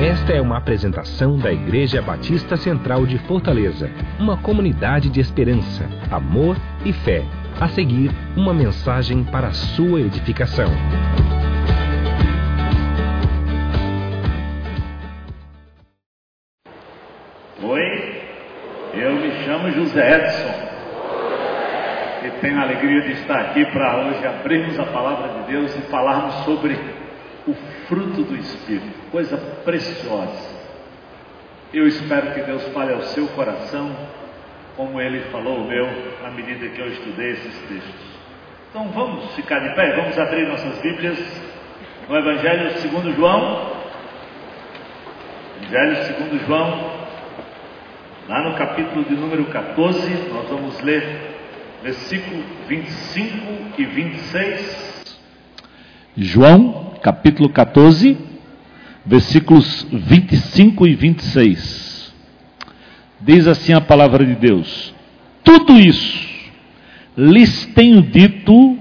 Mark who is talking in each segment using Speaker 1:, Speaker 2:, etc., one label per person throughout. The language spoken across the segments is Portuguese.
Speaker 1: Esta é uma apresentação da Igreja Batista Central de Fortaleza, uma comunidade de esperança, amor e fé. A seguir, uma mensagem para a sua edificação.
Speaker 2: Oi, eu me chamo José Edson e tenho a alegria de estar aqui para hoje abrirmos a palavra de Deus e falarmos sobre o fruto do Espírito, coisa preciosa. Eu espero que Deus fale ao seu coração, como Ele falou o meu, à medida que eu estudei esses textos. Então vamos ficar de pé, vamos abrir nossas Bíblias no Evangelho segundo João. Evangelho segundo João, lá no capítulo de número 14, nós vamos ler versículo 25 e 26.
Speaker 3: João, capítulo 14, versículos 25 e 26. Diz assim a palavra de Deus: Tudo isso lhes tenho dito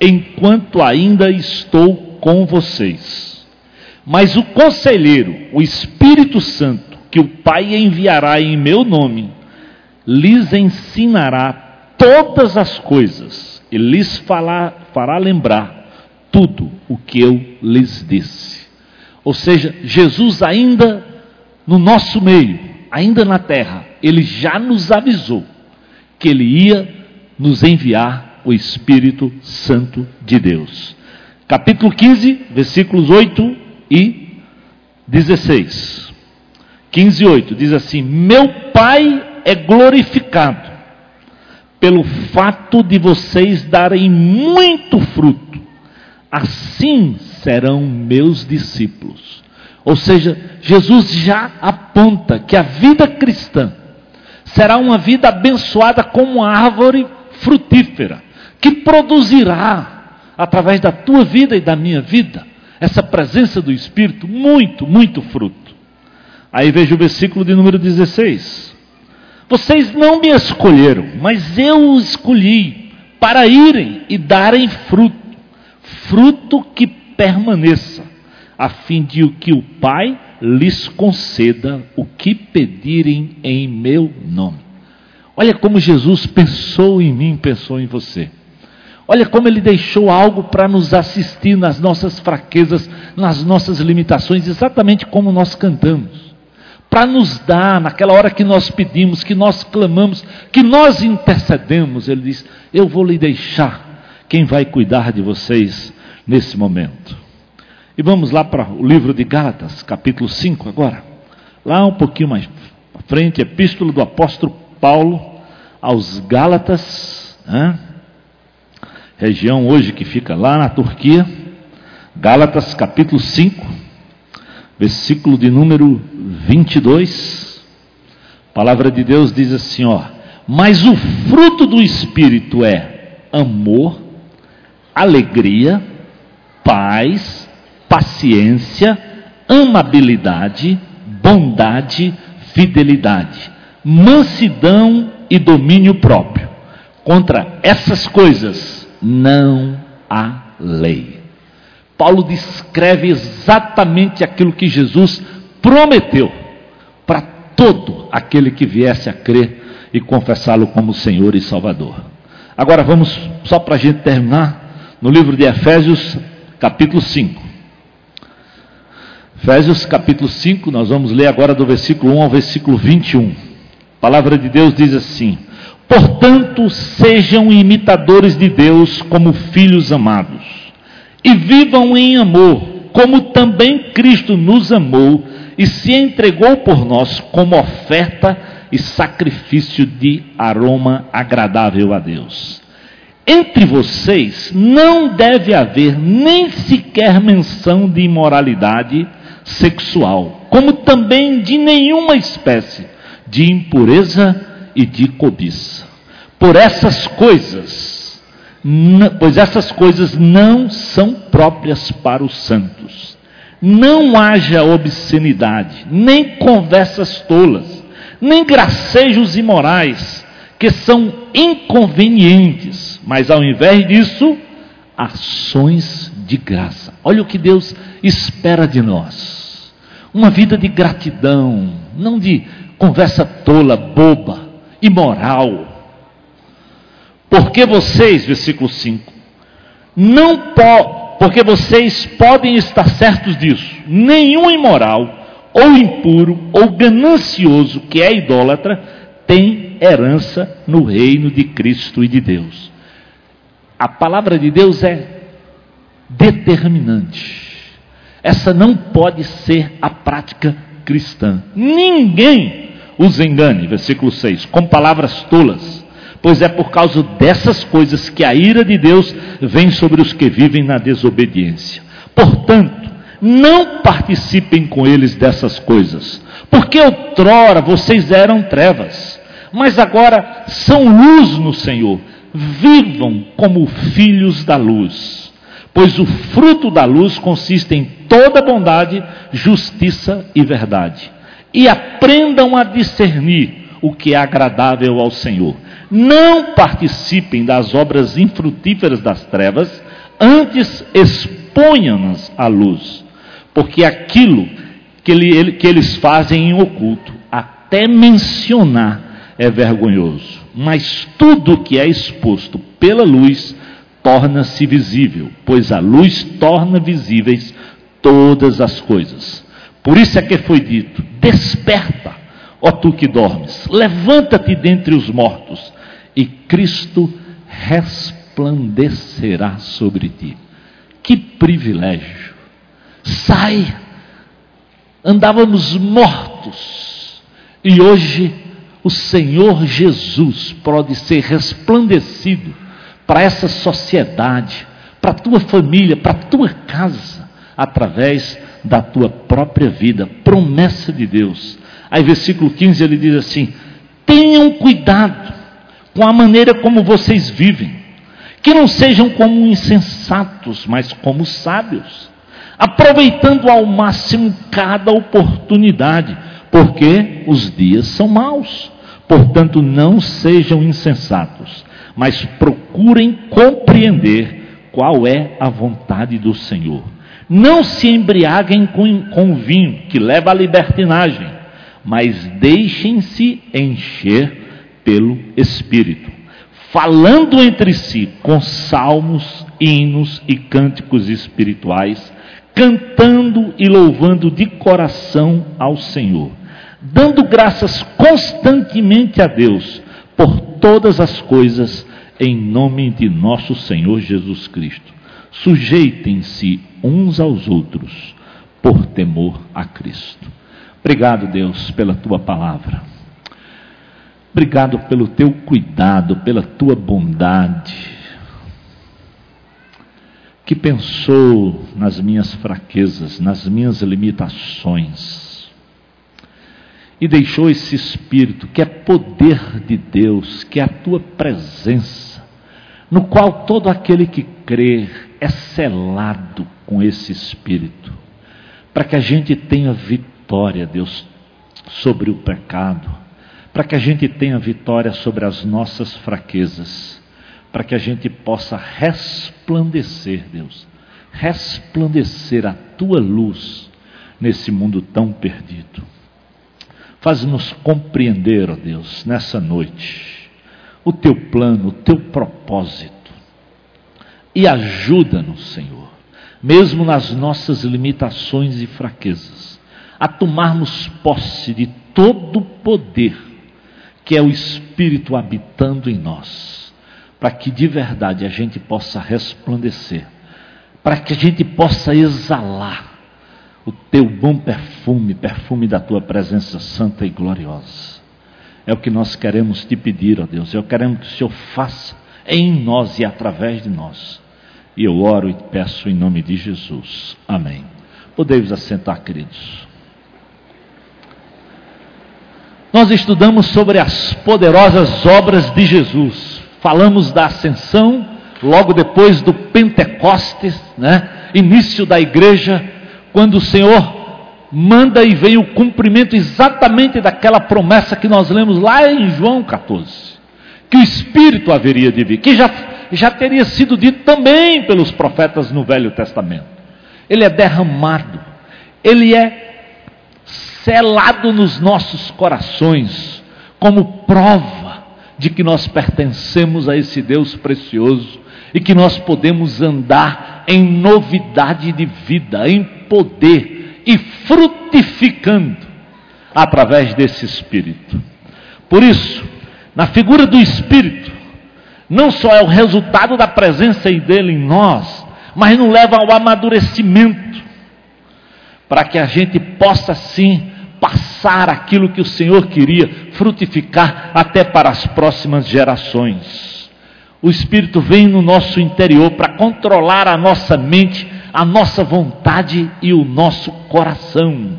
Speaker 3: enquanto ainda estou com vocês. Mas o conselheiro, o Espírito Santo, que o Pai enviará em meu nome, lhes ensinará todas as coisas e lhes falar, fará lembrar tudo o que eu lhes disse. Ou seja, Jesus ainda no nosso meio, ainda na terra, ele já nos avisou que ele ia nos enviar o Espírito Santo de Deus. Capítulo 15, versículos 8 e 16. 15 e 8 diz assim: Meu Pai é glorificado pelo fato de vocês darem muito fruto, assim serão meus discípulos. Ou seja, Jesus já aponta que a vida cristã será uma vida abençoada como uma árvore frutífera, que produzirá, através da tua vida e da minha vida, essa presença do Espírito, muito, muito fruto. Aí veja o versículo de número 16. Vocês não me escolheram, mas eu os escolhi para irem e darem fruto, fruto que permaneça, a fim de que o Pai lhes conceda o que pedirem em meu nome. Olha como Jesus pensou em mim, pensou em você. Olha como ele deixou algo para nos assistir nas nossas fraquezas, nas nossas limitações, exatamente como nós cantamos. Para nos dar, naquela hora que nós pedimos, que nós clamamos, que nós intercedemos, ele diz: Eu vou lhe deixar quem vai cuidar de vocês nesse momento. E vamos lá para o livro de Gálatas, capítulo 5 agora. Lá um pouquinho mais à frente, epístola do apóstolo Paulo aos Gálatas, né? região hoje que fica lá na Turquia. Gálatas, capítulo 5, versículo de número 22. A palavra de Deus diz assim, ó: "Mas o fruto do espírito é amor, alegria, paz, paciência, amabilidade, bondade, fidelidade, mansidão e domínio próprio. Contra essas coisas não há lei. Paulo descreve exatamente aquilo que Jesus prometeu para todo aquele que viesse a crer e confessá-lo como Senhor e Salvador. Agora vamos, só para a gente terminar, no livro de Efésios, capítulo 5. Efésios capítulo 5, nós vamos ler agora do versículo 1 ao versículo 21. A palavra de Deus diz assim: Portanto, sejam imitadores de Deus como filhos amados, e vivam em amor, como também Cristo nos amou e se entregou por nós como oferta e sacrifício de aroma agradável a Deus. Entre vocês não deve haver nem sequer menção de imoralidade sexual, como também de nenhuma espécie de impureza e de cobiça. Por essas coisas, pois essas coisas não são próprias para os santos. Não haja obscenidade, nem conversas tolas, nem gracejos imorais, que são inconvenientes, mas ao invés disso, ações de graça. Olha o que Deus espera de nós. uma vida de gratidão, não de conversa tola, boba, imoral. Porque vocês, versículo 5, não po, porque vocês podem estar certos disso, nenhum imoral, ou impuro, ou ganancioso, que é idólatra, tem herança no reino de Cristo e de Deus. A palavra de Deus é determinante. Essa não pode ser a prática cristã. Ninguém os engane, versículo 6, com palavras tolas, pois é por causa dessas coisas que a ira de Deus vem sobre os que vivem na desobediência. Portanto, não participem com eles dessas coisas, porque outrora vocês eram trevas, mas agora são luz no Senhor. Vivam como filhos da luz, pois o fruto da luz consiste em toda bondade, justiça e verdade. E aprendam a discernir o que é agradável ao Senhor. Não participem das obras infrutíferas das trevas, antes exponham-nas à luz, porque aquilo que, ele, que eles fazem em oculto, até mencionar, é vergonhoso. Mas tudo que é exposto pela luz torna-se visível, pois a luz torna visíveis todas as coisas. Por isso é que foi dito: Desperta, ó tu que dormes, levanta-te dentre os mortos, e Cristo resplandecerá sobre ti. Que privilégio! Sai! Andávamos mortos, e hoje o Senhor Jesus pode ser resplandecido para essa sociedade, para a tua família, para a tua casa através da tua própria vida, promessa de Deus. Aí, versículo 15, ele diz assim: tenham cuidado com a maneira como vocês vivem, que não sejam como insensatos, mas como sábios, aproveitando ao máximo cada oportunidade, porque os dias são maus. Portanto, não sejam insensatos, mas procurem compreender qual é a vontade do Senhor. Não se embriaguem com, com vinho, que leva à libertinagem, mas deixem-se encher pelo Espírito, falando entre si com salmos, hinos e cânticos espirituais, cantando e louvando de coração ao Senhor, dando graças constantemente a Deus por todas as coisas, em nome de nosso Senhor Jesus Cristo. Sujeitem-se uns aos outros por temor a Cristo. Obrigado, Deus, pela tua palavra. Obrigado pelo teu cuidado, pela tua bondade, que pensou nas minhas fraquezas, nas minhas limitações, e deixou esse Espírito, que é poder de Deus, que é a tua presença, no qual todo aquele que crê é selado com esse Espírito, para que a gente tenha vitória, Deus, sobre o pecado, para que a gente tenha vitória sobre as nossas fraquezas, para que a gente possa resplandecer, Deus, resplandecer a tua luz nesse mundo tão perdido. Faz-nos compreender, ó Deus, nessa noite, o teu plano, o teu propósito. E ajuda-nos, Senhor, mesmo nas nossas limitações e fraquezas, a tomarmos posse de todo o poder que é o Espírito habitando em nós, para que de verdade a gente possa resplandecer, para que a gente possa exalar o teu bom perfume, perfume da tua presença santa e gloriosa. É o que nós queremos te pedir, ó Deus. Eu queremos que o Senhor faça em nós e através de nós e eu oro e peço em nome de Jesus. Amém. Podemos assentar, queridos. Nós estudamos sobre as poderosas obras de Jesus. Falamos da ascensão, logo depois do Pentecostes, né? Início da igreja, quando o Senhor manda e vem o cumprimento exatamente daquela promessa que nós lemos lá em João 14, que o Espírito haveria de vir, que já já teria sido dito também pelos profetas no Velho Testamento. Ele é derramado, ele é selado nos nossos corações, como prova de que nós pertencemos a esse Deus precioso e que nós podemos andar em novidade de vida, em poder e frutificando através desse Espírito. Por isso, na figura do Espírito, não só é o resultado da presença dele em nós, mas nos leva ao amadurecimento, para que a gente possa sim passar aquilo que o Senhor queria, frutificar até para as próximas gerações. O Espírito vem no nosso interior para controlar a nossa mente, a nossa vontade e o nosso coração,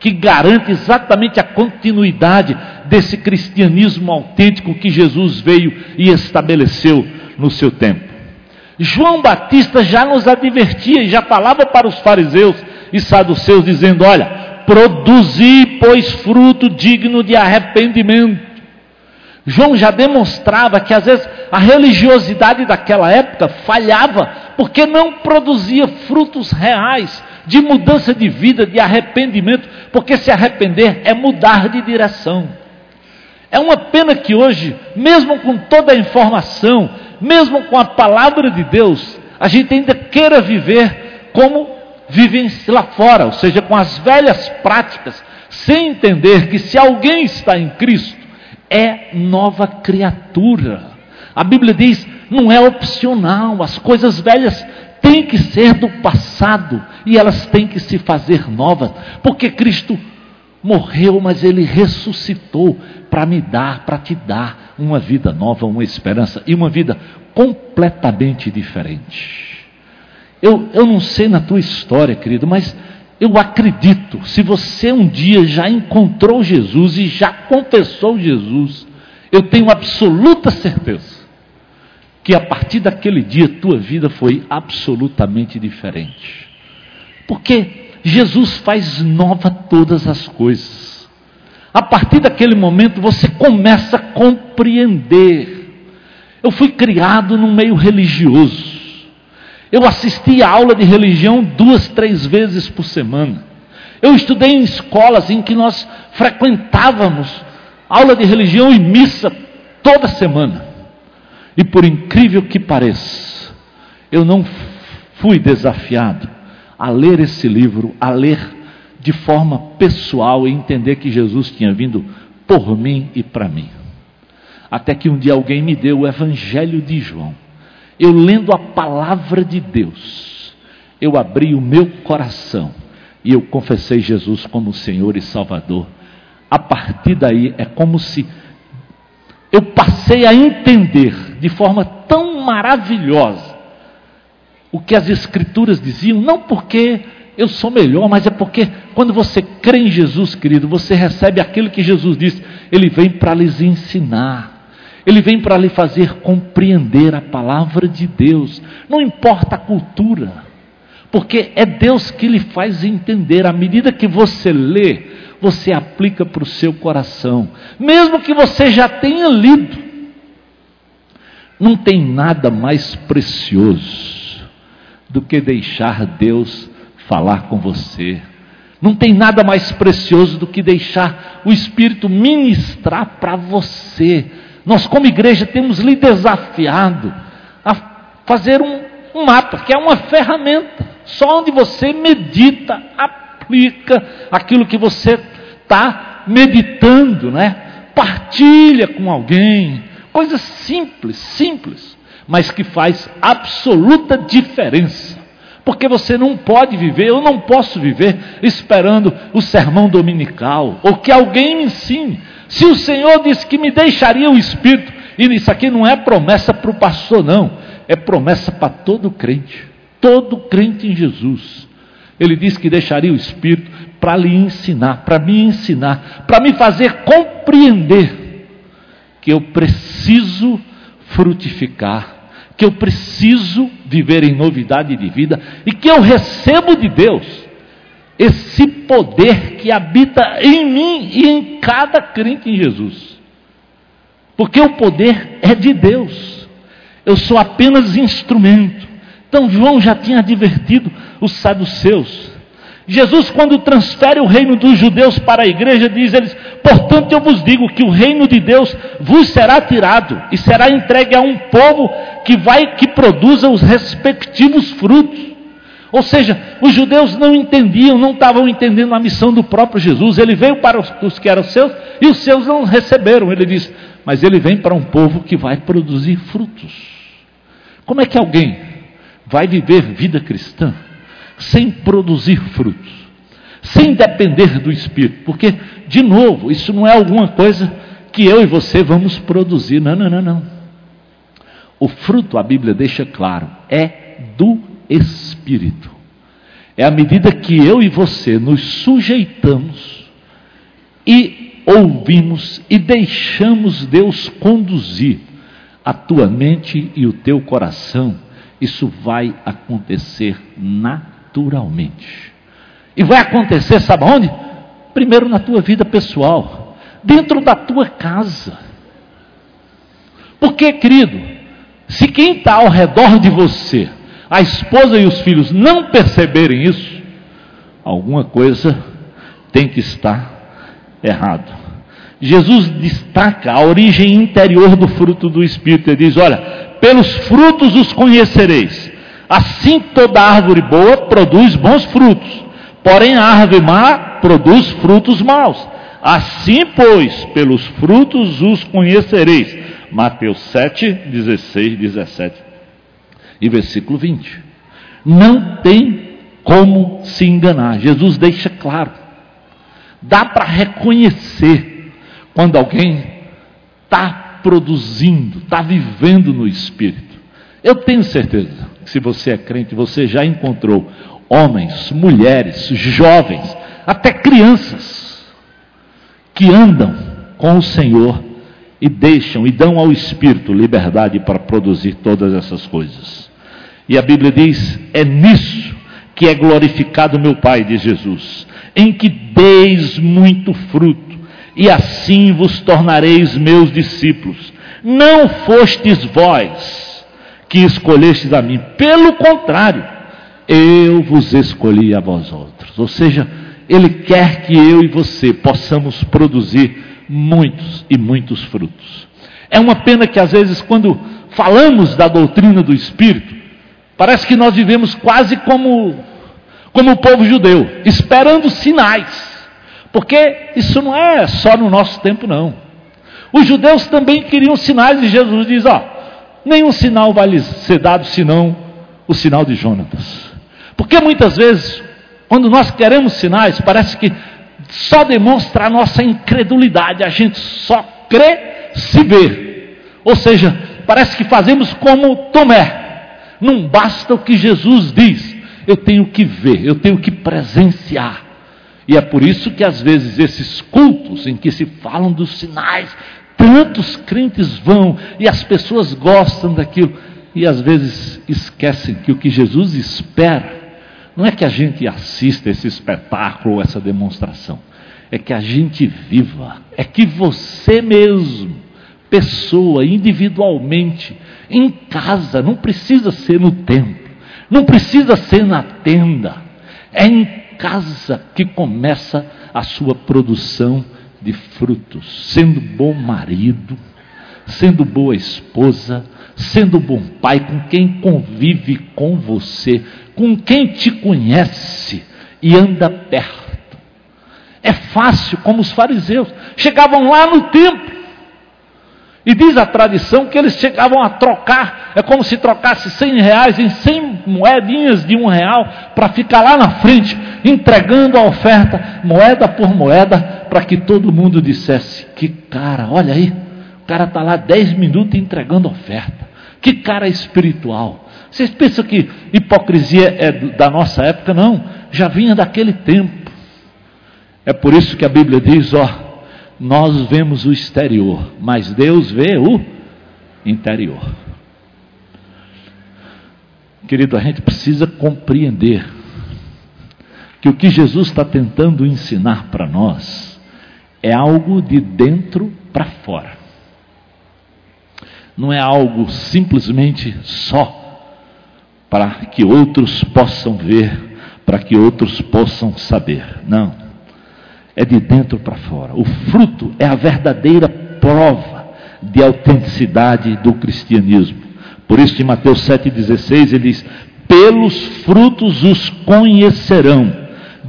Speaker 3: que garante exatamente a continuidade desse cristianismo autêntico que Jesus veio e estabeleceu no seu tempo. João Batista já nos advertia e já falava para os fariseus e saduceus, dizendo: Olha, produzi, pois, fruto digno de arrependimento. João já demonstrava que às vezes a religiosidade daquela época falhava, porque não produzia frutos reais de mudança de vida, de arrependimento, porque se arrepender é mudar de direção. É uma pena que hoje, mesmo com toda a informação, mesmo com a palavra de Deus, a gente ainda queira viver como vivem lá fora, ou seja, com as velhas práticas, sem entender que se alguém está em Cristo, é nova criatura. A Bíblia diz, não é opcional, as coisas velhas têm que ser do passado e elas têm que se fazer novas, porque Cristo morreu, mas ele ressuscitou para me dar, para te dar uma vida nova, uma esperança e uma vida completamente diferente. Eu, eu não sei na tua história, querido, mas eu acredito, se você um dia já encontrou Jesus e já confessou Jesus, eu tenho absoluta certeza que a partir daquele dia tua vida foi absolutamente diferente. Porque Jesus faz nova todas as coisas. A partir daquele momento você começa a compreender. Eu fui criado num meio religioso. Eu assisti a aula de religião duas, três vezes por semana. Eu estudei em escolas em que nós frequentávamos aula de religião e missa toda semana. E por incrível que pareça, eu não fui desafiado a ler esse livro, a ler de forma pessoal e entender que Jesus tinha vindo por mim e para mim. Até que um dia alguém me deu o Evangelho de João. Eu lendo a palavra de Deus, eu abri o meu coração e eu confessei Jesus como Senhor e Salvador. A partir daí é como se eu passei a entender de forma tão maravilhosa o que as Escrituras diziam, não porque eu sou melhor, mas é porque quando você crê em Jesus, querido, você recebe aquilo que Jesus disse, ele vem para lhes ensinar, ele vem para lhe fazer compreender a palavra de Deus, não importa a cultura, porque é Deus que lhe faz entender, à medida que você lê, você aplica para o seu coração, mesmo que você já tenha lido, não tem nada mais precioso do que deixar Deus falar com você. Não tem nada mais precioso do que deixar o Espírito ministrar para você. Nós, como igreja, temos lhe desafiado a fazer um, um mapa, que é uma ferramenta, só onde você medita, aplica aquilo que você está meditando, né? Partilha com alguém, coisas simples, simples mas que faz absoluta diferença. Porque você não pode viver, eu não posso viver esperando o sermão dominical, ou que alguém me ensine. Se o Senhor disse que me deixaria o Espírito, e isso aqui não é promessa para o pastor, não, é promessa para todo crente, todo crente em Jesus. Ele disse que deixaria o Espírito para lhe ensinar, para me ensinar, para me fazer compreender que eu preciso frutificar que eu preciso viver em novidade de vida e que eu recebo de Deus esse poder que habita em mim e em cada crente em Jesus. Porque o poder é de Deus. Eu sou apenas instrumento. Então João já tinha advertido os saduceus. Jesus, quando transfere o reino dos judeus para a igreja, diz eles: Portanto, eu vos digo que o reino de Deus vos será tirado e será entregue a um povo que vai que produza os respectivos frutos. Ou seja, os judeus não entendiam, não estavam entendendo a missão do próprio Jesus. Ele veio para os, os que eram seus e os seus não receberam. Ele diz: Mas ele vem para um povo que vai produzir frutos. Como é que alguém vai viver vida cristã? Sem produzir frutos, sem depender do Espírito, porque, de novo, isso não é alguma coisa que eu e você vamos produzir, não, não, não, não. O fruto, a Bíblia deixa claro, é do Espírito. É à medida que eu e você nos sujeitamos e ouvimos e deixamos Deus conduzir a tua mente e o teu coração, isso vai acontecer naturalmente naturalmente. E vai acontecer, sabe onde? Primeiro na tua vida pessoal, dentro da tua casa. Porque, querido, se quem está ao redor de você, a esposa e os filhos, não perceberem isso, alguma coisa tem que estar errado. Jesus destaca a origem interior do fruto do Espírito. Ele diz: Olha, pelos frutos os conhecereis. Assim toda árvore boa produz bons frutos, porém a árvore má produz frutos maus. Assim, pois, pelos frutos os conhecereis. Mateus 7, 16, 17 e versículo 20. Não tem como se enganar. Jesus deixa claro. Dá para reconhecer quando alguém está produzindo, está vivendo no Espírito. Eu tenho certeza se você é crente, você já encontrou homens, mulheres, jovens, até crianças, que andam com o Senhor e deixam e dão ao Espírito liberdade para produzir todas essas coisas. E a Bíblia diz: é nisso que é glorificado meu Pai, diz Jesus, em que deis muito fruto, e assim vos tornareis meus discípulos. Não fostes vós que escolhestes a mim. Pelo contrário, eu vos escolhi a vós outros. Ou seja, Ele quer que eu e você possamos produzir muitos e muitos frutos. É uma pena que às vezes, quando falamos da doutrina do Espírito, parece que nós vivemos quase como, como o povo judeu, esperando sinais. Porque isso não é só no nosso tempo, não. Os judeus também queriam sinais e Jesus diz: Ó, nenhum sinal vai lhes ser dado senão o sinal de Jonatas. Porque muitas vezes, quando nós queremos sinais, parece que só demonstra a nossa incredulidade, a gente só crê se ver. Ou seja, parece que fazemos como Tomé. Não basta o que Jesus diz, eu tenho que ver, eu tenho que presenciar. E é por isso que às vezes esses cultos em que se falam dos sinais, Tantos crentes vão e as pessoas gostam daquilo e às vezes esquecem que o que Jesus espera não é que a gente assista esse espetáculo, essa demonstração, é que a gente viva, é que você mesmo, pessoa, individualmente, em casa, não precisa ser no templo, não precisa ser na tenda, é em casa que começa a sua produção de frutos, sendo bom marido, sendo boa esposa, sendo bom pai, com quem convive com você, com quem te conhece e anda perto. É fácil, como os fariseus chegavam lá no templo. E diz a tradição que eles chegavam a trocar, é como se trocasse 100 reais em 100 moedinhas de um real, para ficar lá na frente, entregando a oferta, moeda por moeda, para que todo mundo dissesse: que cara, olha aí, o cara está lá 10 minutos entregando oferta. Que cara espiritual. Vocês pensam que hipocrisia é da nossa época? Não, já vinha daquele tempo. É por isso que a Bíblia diz: ó, nós vemos o exterior, mas Deus vê o interior. Querido, a gente precisa compreender que o que Jesus está tentando ensinar para nós é algo de dentro para fora. Não é algo simplesmente só para que outros possam ver, para que outros possam saber. Não. É de dentro para fora. O fruto é a verdadeira prova de autenticidade do cristianismo. Por isso, em Mateus 7,16, ele diz: Pelos frutos os conhecerão.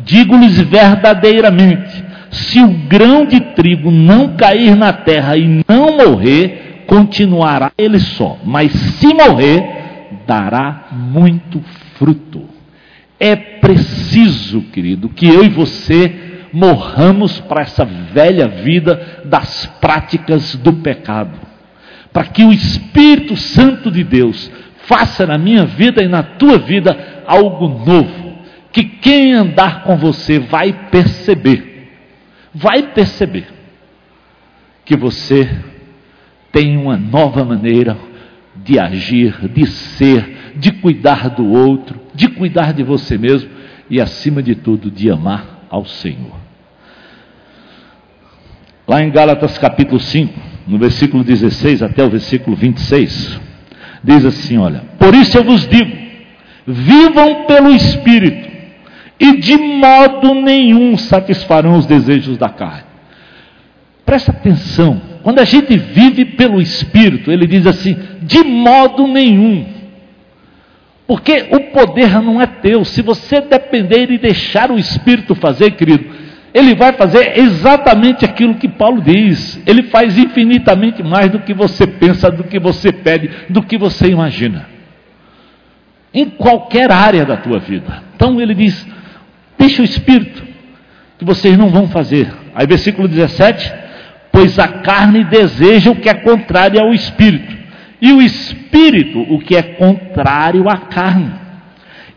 Speaker 3: Digo-lhes verdadeiramente: se o grão de trigo não cair na terra e não morrer, continuará ele só, mas se morrer, dará muito fruto. É preciso, querido, que eu e você morramos para essa velha vida das práticas do pecado, para que o Espírito Santo de Deus faça na minha vida e na tua vida algo novo, que quem andar com você vai perceber vai perceber que você tem uma nova maneira de agir, de ser, de cuidar do outro, de cuidar de você mesmo e, acima de tudo, de amar ao Senhor. Lá em Gálatas capítulo 5, no versículo 16 até o versículo 26, diz assim: Olha, por isso eu vos digo, vivam pelo Espírito e de modo nenhum satisfarão os desejos da carne. Presta atenção, quando a gente vive pelo Espírito, ele diz assim: de modo nenhum. Porque o poder não é teu. Se você depender e deixar o Espírito fazer, querido, ele vai fazer exatamente aquilo que Paulo diz. Ele faz infinitamente mais do que você pensa, do que você pede, do que você imagina. Em qualquer área da tua vida. Então ele diz: Deixa o Espírito, que vocês não vão fazer. Aí, versículo 17: Pois a carne deseja o que é contrário ao Espírito, e o Espírito o que é contrário à carne.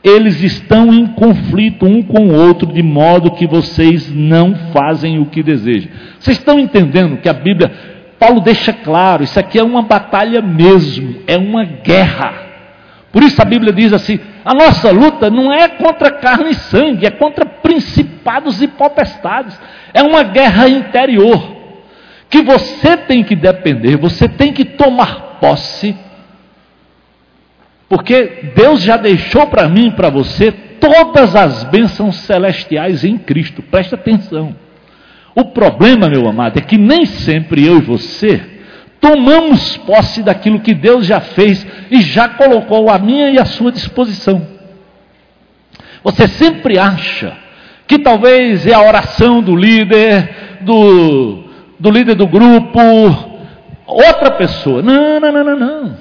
Speaker 3: Eles estão em conflito um com o outro, de modo que vocês não fazem o que desejam. Vocês estão entendendo que a Bíblia, Paulo deixa claro: isso aqui é uma batalha mesmo, é uma guerra. Por isso a Bíblia diz assim: a nossa luta não é contra carne e sangue, é contra principados e potestades. É uma guerra interior que você tem que depender, você tem que tomar posse, porque Deus já deixou para mim e para você todas as bênçãos celestiais em Cristo. Presta atenção. O problema, meu amado, é que nem sempre eu e você tomamos posse daquilo que Deus já fez e já colocou à minha e à sua disposição. Você sempre acha que talvez é a oração do líder, do, do líder do grupo, outra pessoa. Não, não, não, não, não.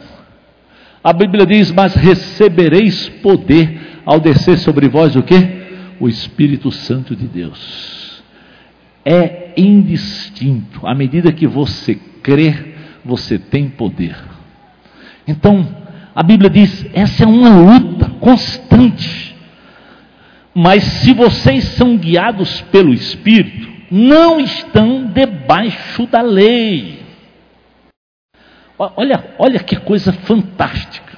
Speaker 3: A Bíblia diz: Mas recebereis poder ao descer sobre vós o que? O Espírito Santo de Deus. É indistinto. À medida que você crer você tem poder. Então, a Bíblia diz: essa é uma luta constante. Mas se vocês são guiados pelo Espírito, não estão debaixo da lei. Olha, olha que coisa fantástica.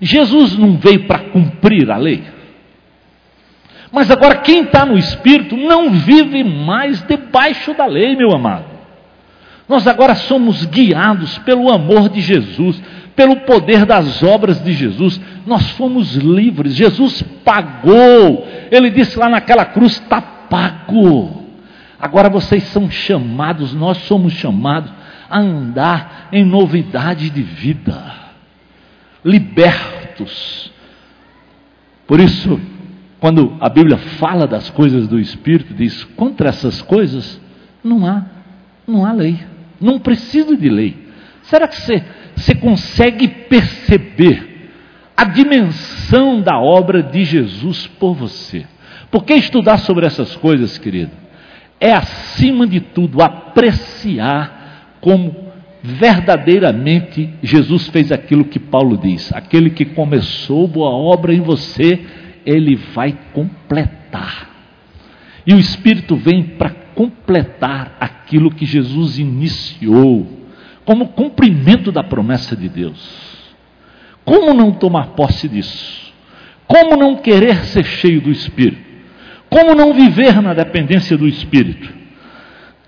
Speaker 3: Jesus não veio para cumprir a lei. Mas agora, quem está no Espírito não vive mais debaixo da lei, meu amado. Nós agora somos guiados pelo amor de Jesus, pelo poder das obras de Jesus. Nós fomos livres. Jesus pagou. Ele disse lá naquela cruz: está pago. Agora vocês são chamados, nós somos chamados a andar em novidade de vida, libertos. Por isso, quando a Bíblia fala das coisas do Espírito, diz: contra essas coisas não há, não há lei. Não precisa de lei. Será que você, você consegue perceber a dimensão da obra de Jesus por você? Porque estudar sobre essas coisas, querido, é acima de tudo apreciar como verdadeiramente Jesus fez aquilo que Paulo diz: aquele que começou boa obra em você, ele vai completar. E o Espírito vem para completar aquilo que Jesus iniciou, como cumprimento da promessa de Deus. Como não tomar posse disso? Como não querer ser cheio do Espírito? Como não viver na dependência do Espírito?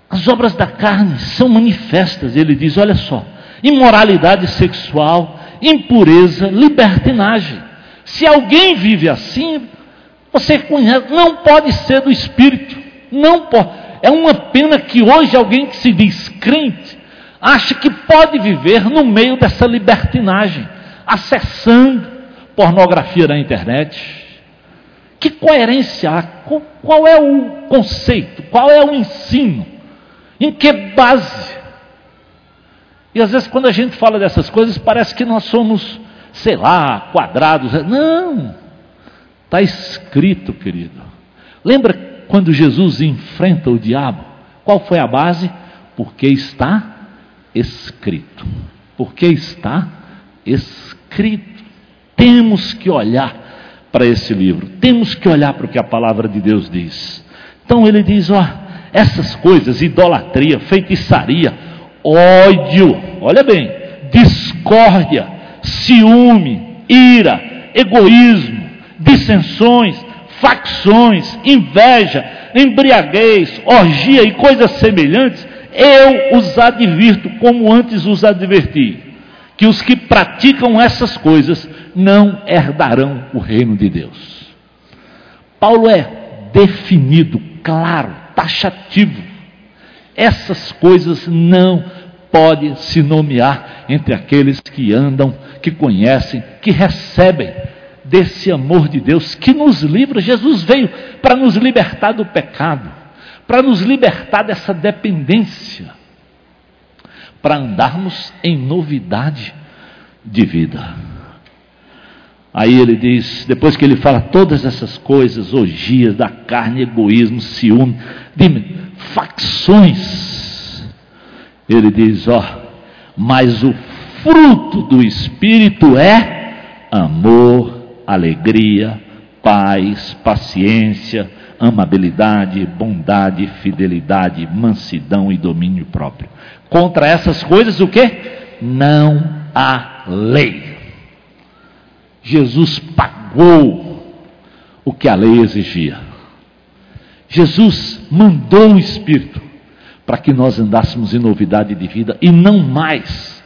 Speaker 3: As obras da carne são manifestas, ele diz: olha só, imoralidade sexual, impureza, libertinagem. Se alguém vive assim, Você conhece, não pode ser do Espírito. Não pode. É uma pena que hoje alguém que se diz crente acha que pode viver no meio dessa libertinagem, acessando pornografia na internet. Que coerência há? Qual é o conceito? Qual é o ensino? Em que base? E às vezes, quando a gente fala dessas coisas, parece que nós somos, sei lá, quadrados. Não! Está escrito, querido. Lembra quando Jesus enfrenta o diabo? Qual foi a base? Porque está escrito. Porque está escrito. Temos que olhar para esse livro, temos que olhar para o que a palavra de Deus diz. Então ele diz: ó, essas coisas, idolatria, feitiçaria, ódio, olha bem, discórdia, ciúme, ira, egoísmo, dissensões, facções, inveja, embriaguez, orgia e coisas semelhantes, eu os advirto como antes os adverti, que os que praticam essas coisas não herdarão o reino de Deus. Paulo é definido, claro, taxativo. Essas coisas não podem se nomear entre aqueles que andam, que conhecem, que recebem desse amor de Deus que nos livra. Jesus veio para nos libertar do pecado, para nos libertar dessa dependência, para andarmos em novidade de vida. Aí ele diz, depois que ele fala todas essas coisas, orgias da carne, egoísmo, ciúme, de facções, ele diz: ó, mas o fruto do Espírito é amor, alegria, paz, paciência, amabilidade, bondade, fidelidade, mansidão e domínio próprio. Contra essas coisas o que? Não há lei. Jesus pagou o que a lei exigia. Jesus mandou o Espírito para que nós andássemos em novidade de vida e não mais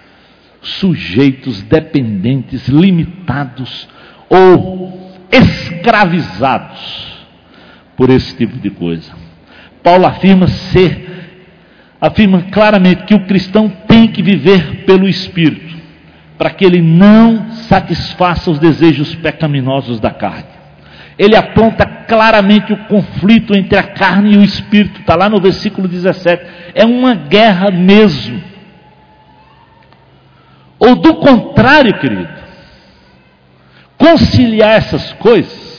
Speaker 3: sujeitos, dependentes, limitados ou escravizados por esse tipo de coisa. Paulo afirma ser, afirma claramente que o cristão tem que viver pelo Espírito, para que ele não satisfaça os desejos pecaminosos da carne. Ele aponta claramente o conflito entre a carne e o espírito, está lá no versículo 17. É uma guerra mesmo. Ou do contrário, querido, conciliar essas coisas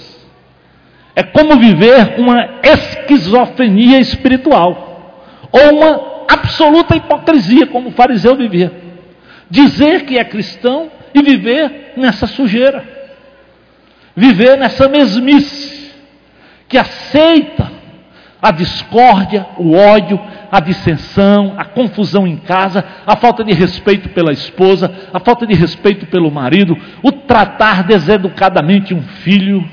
Speaker 3: é como viver uma esquizofrenia espiritual, ou uma absoluta hipocrisia, como o fariseu vivia. Dizer que é cristão e viver nessa sujeira, viver nessa mesmice, que aceita a discórdia, o ódio, a dissensão, a confusão em casa, a falta de respeito pela esposa, a falta de respeito pelo marido, o tratar deseducadamente um filho.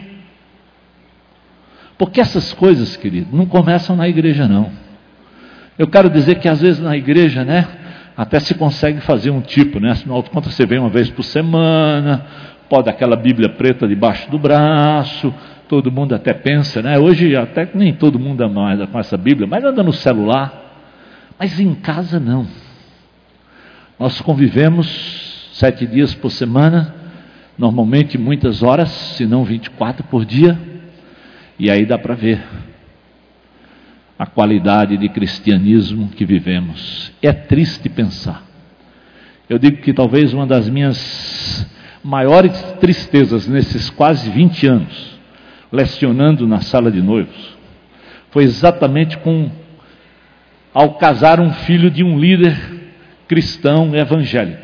Speaker 3: Porque essas coisas, querido, não começam na igreja, não. Eu quero dizer que às vezes na igreja, né, até se consegue fazer um tipo, né? Afinal de contas, você vem uma vez por semana, pode aquela Bíblia preta debaixo do braço, todo mundo até pensa, né? Hoje até nem todo mundo anda com essa Bíblia, mas anda no celular. Mas em casa não. Nós convivemos sete dias por semana, normalmente muitas horas, se não 24 por dia, e aí dá para ver a qualidade de cristianismo que vivemos. É triste pensar. Eu digo que talvez uma das minhas maiores tristezas nesses quase 20 anos lecionando na sala de noivos, foi exatamente com ao casar um filho de um líder cristão evangélico.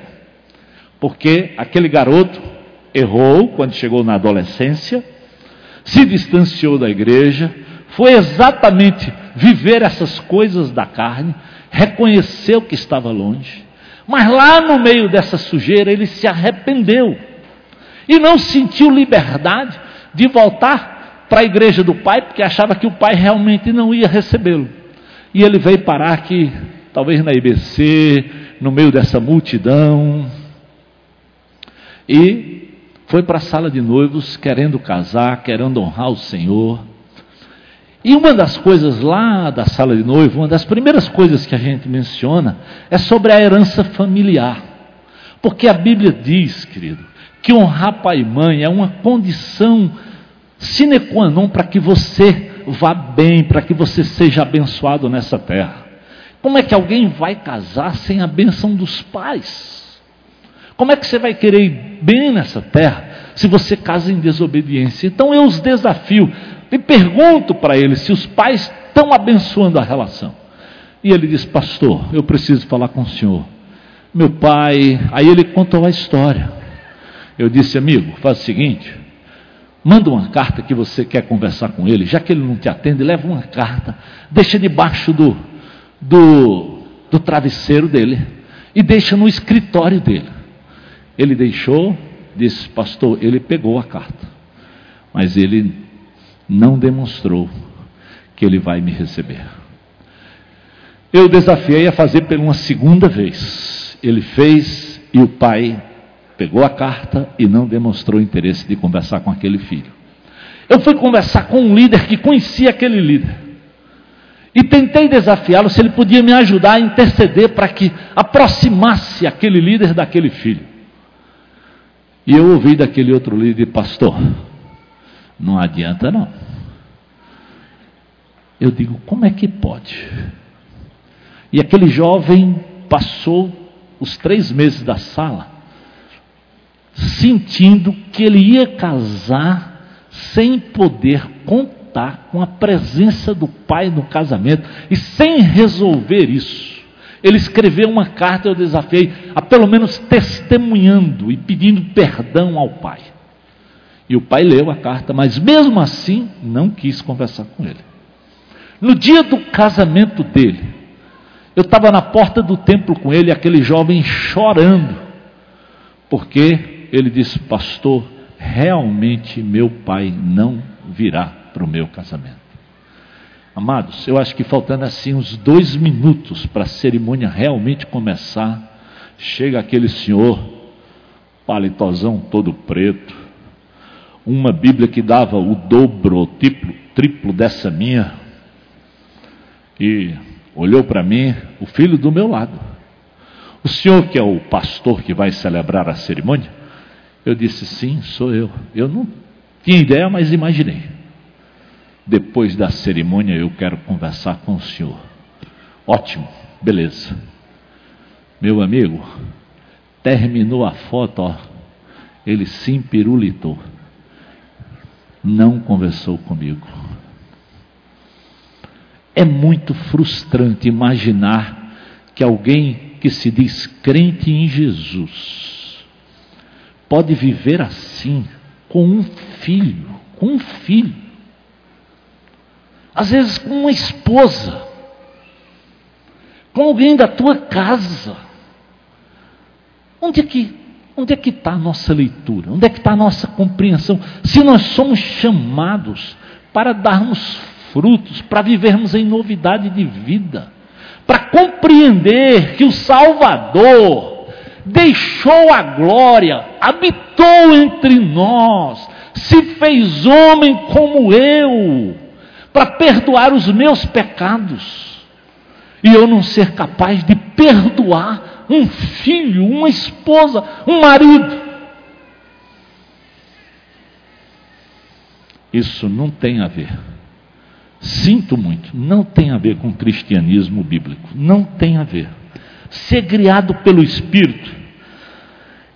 Speaker 3: Porque aquele garoto errou quando chegou na adolescência, se distanciou da igreja, foi exatamente viver essas coisas da carne, reconheceu que estava longe, mas lá no meio dessa sujeira ele se arrependeu e não sentiu liberdade de voltar para a igreja do pai, porque achava que o pai realmente não ia recebê-lo. E ele veio parar aqui, talvez na IBC, no meio dessa multidão. E foi para a sala de noivos querendo casar, querendo honrar o Senhor. E uma das coisas lá da sala de noivo, uma das primeiras coisas que a gente menciona é sobre a herança familiar. Porque a Bíblia diz, querido, que honrar pai e mãe é uma condição sine qua non para que você vá bem, para que você seja abençoado nessa terra. Como é que alguém vai casar sem a bênção dos pais? Como é que você vai querer ir bem nessa terra se você casa em desobediência? Então eu os desafio e pergunto para eles se os pais estão abençoando a relação. E ele diz: Pastor, eu preciso falar com o senhor. Meu pai, aí ele contou a história. Eu disse, amigo, faz o seguinte: manda uma carta que você quer conversar com ele, já que ele não te atende, leva uma carta, deixa debaixo do, do, do travesseiro dele e deixa no escritório dele. Ele deixou, disse, pastor, ele pegou a carta, mas ele não demonstrou que ele vai me receber. Eu desafiei a fazer por uma segunda vez. Ele fez e o pai pegou a carta e não demonstrou interesse de conversar com aquele filho. Eu fui conversar com um líder que conhecia aquele líder. E tentei desafiá-lo se ele podia me ajudar a interceder para que aproximasse aquele líder daquele filho. E eu ouvi daquele outro líder, pastor, não adianta não. Eu digo, como é que pode? E aquele jovem passou os três meses da sala, sentindo que ele ia casar sem poder contar com a presença do pai no casamento e sem resolver isso. Ele escreveu uma carta, eu desafiei, a pelo menos testemunhando e pedindo perdão ao pai. E o pai leu a carta, mas mesmo assim não quis conversar com ele. No dia do casamento dele, eu estava na porta do templo com ele, aquele jovem chorando, porque ele disse: Pastor, realmente meu pai não virá para o meu casamento. Amados, eu acho que faltando assim uns dois minutos para a cerimônia realmente começar, chega aquele senhor, paletozão todo preto, uma Bíblia que dava o dobro, o triplo, triplo dessa minha, e olhou para mim, o filho do meu lado. O senhor que é o pastor que vai celebrar a cerimônia? Eu disse, sim, sou eu. Eu não tinha ideia, mas imaginei. Depois da cerimônia eu quero conversar com o senhor. Ótimo, beleza. Meu amigo, terminou a foto, ó, ele se empirulitou. Não conversou comigo. É muito frustrante imaginar que alguém que se diz crente em Jesus pode viver assim com um filho, com um filho às vezes com uma esposa, com alguém da tua casa. Onde é que onde é que está a nossa leitura? Onde é que está a nossa compreensão? Se nós somos chamados para darmos frutos, para vivermos em novidade de vida, para compreender que o Salvador deixou a glória, habitou entre nós, se fez homem como eu para perdoar os meus pecados, e eu não ser capaz de perdoar um filho, uma esposa, um marido. Isso não tem a ver. Sinto muito, não tem a ver com cristianismo bíblico. Não tem a ver. Ser criado pelo Espírito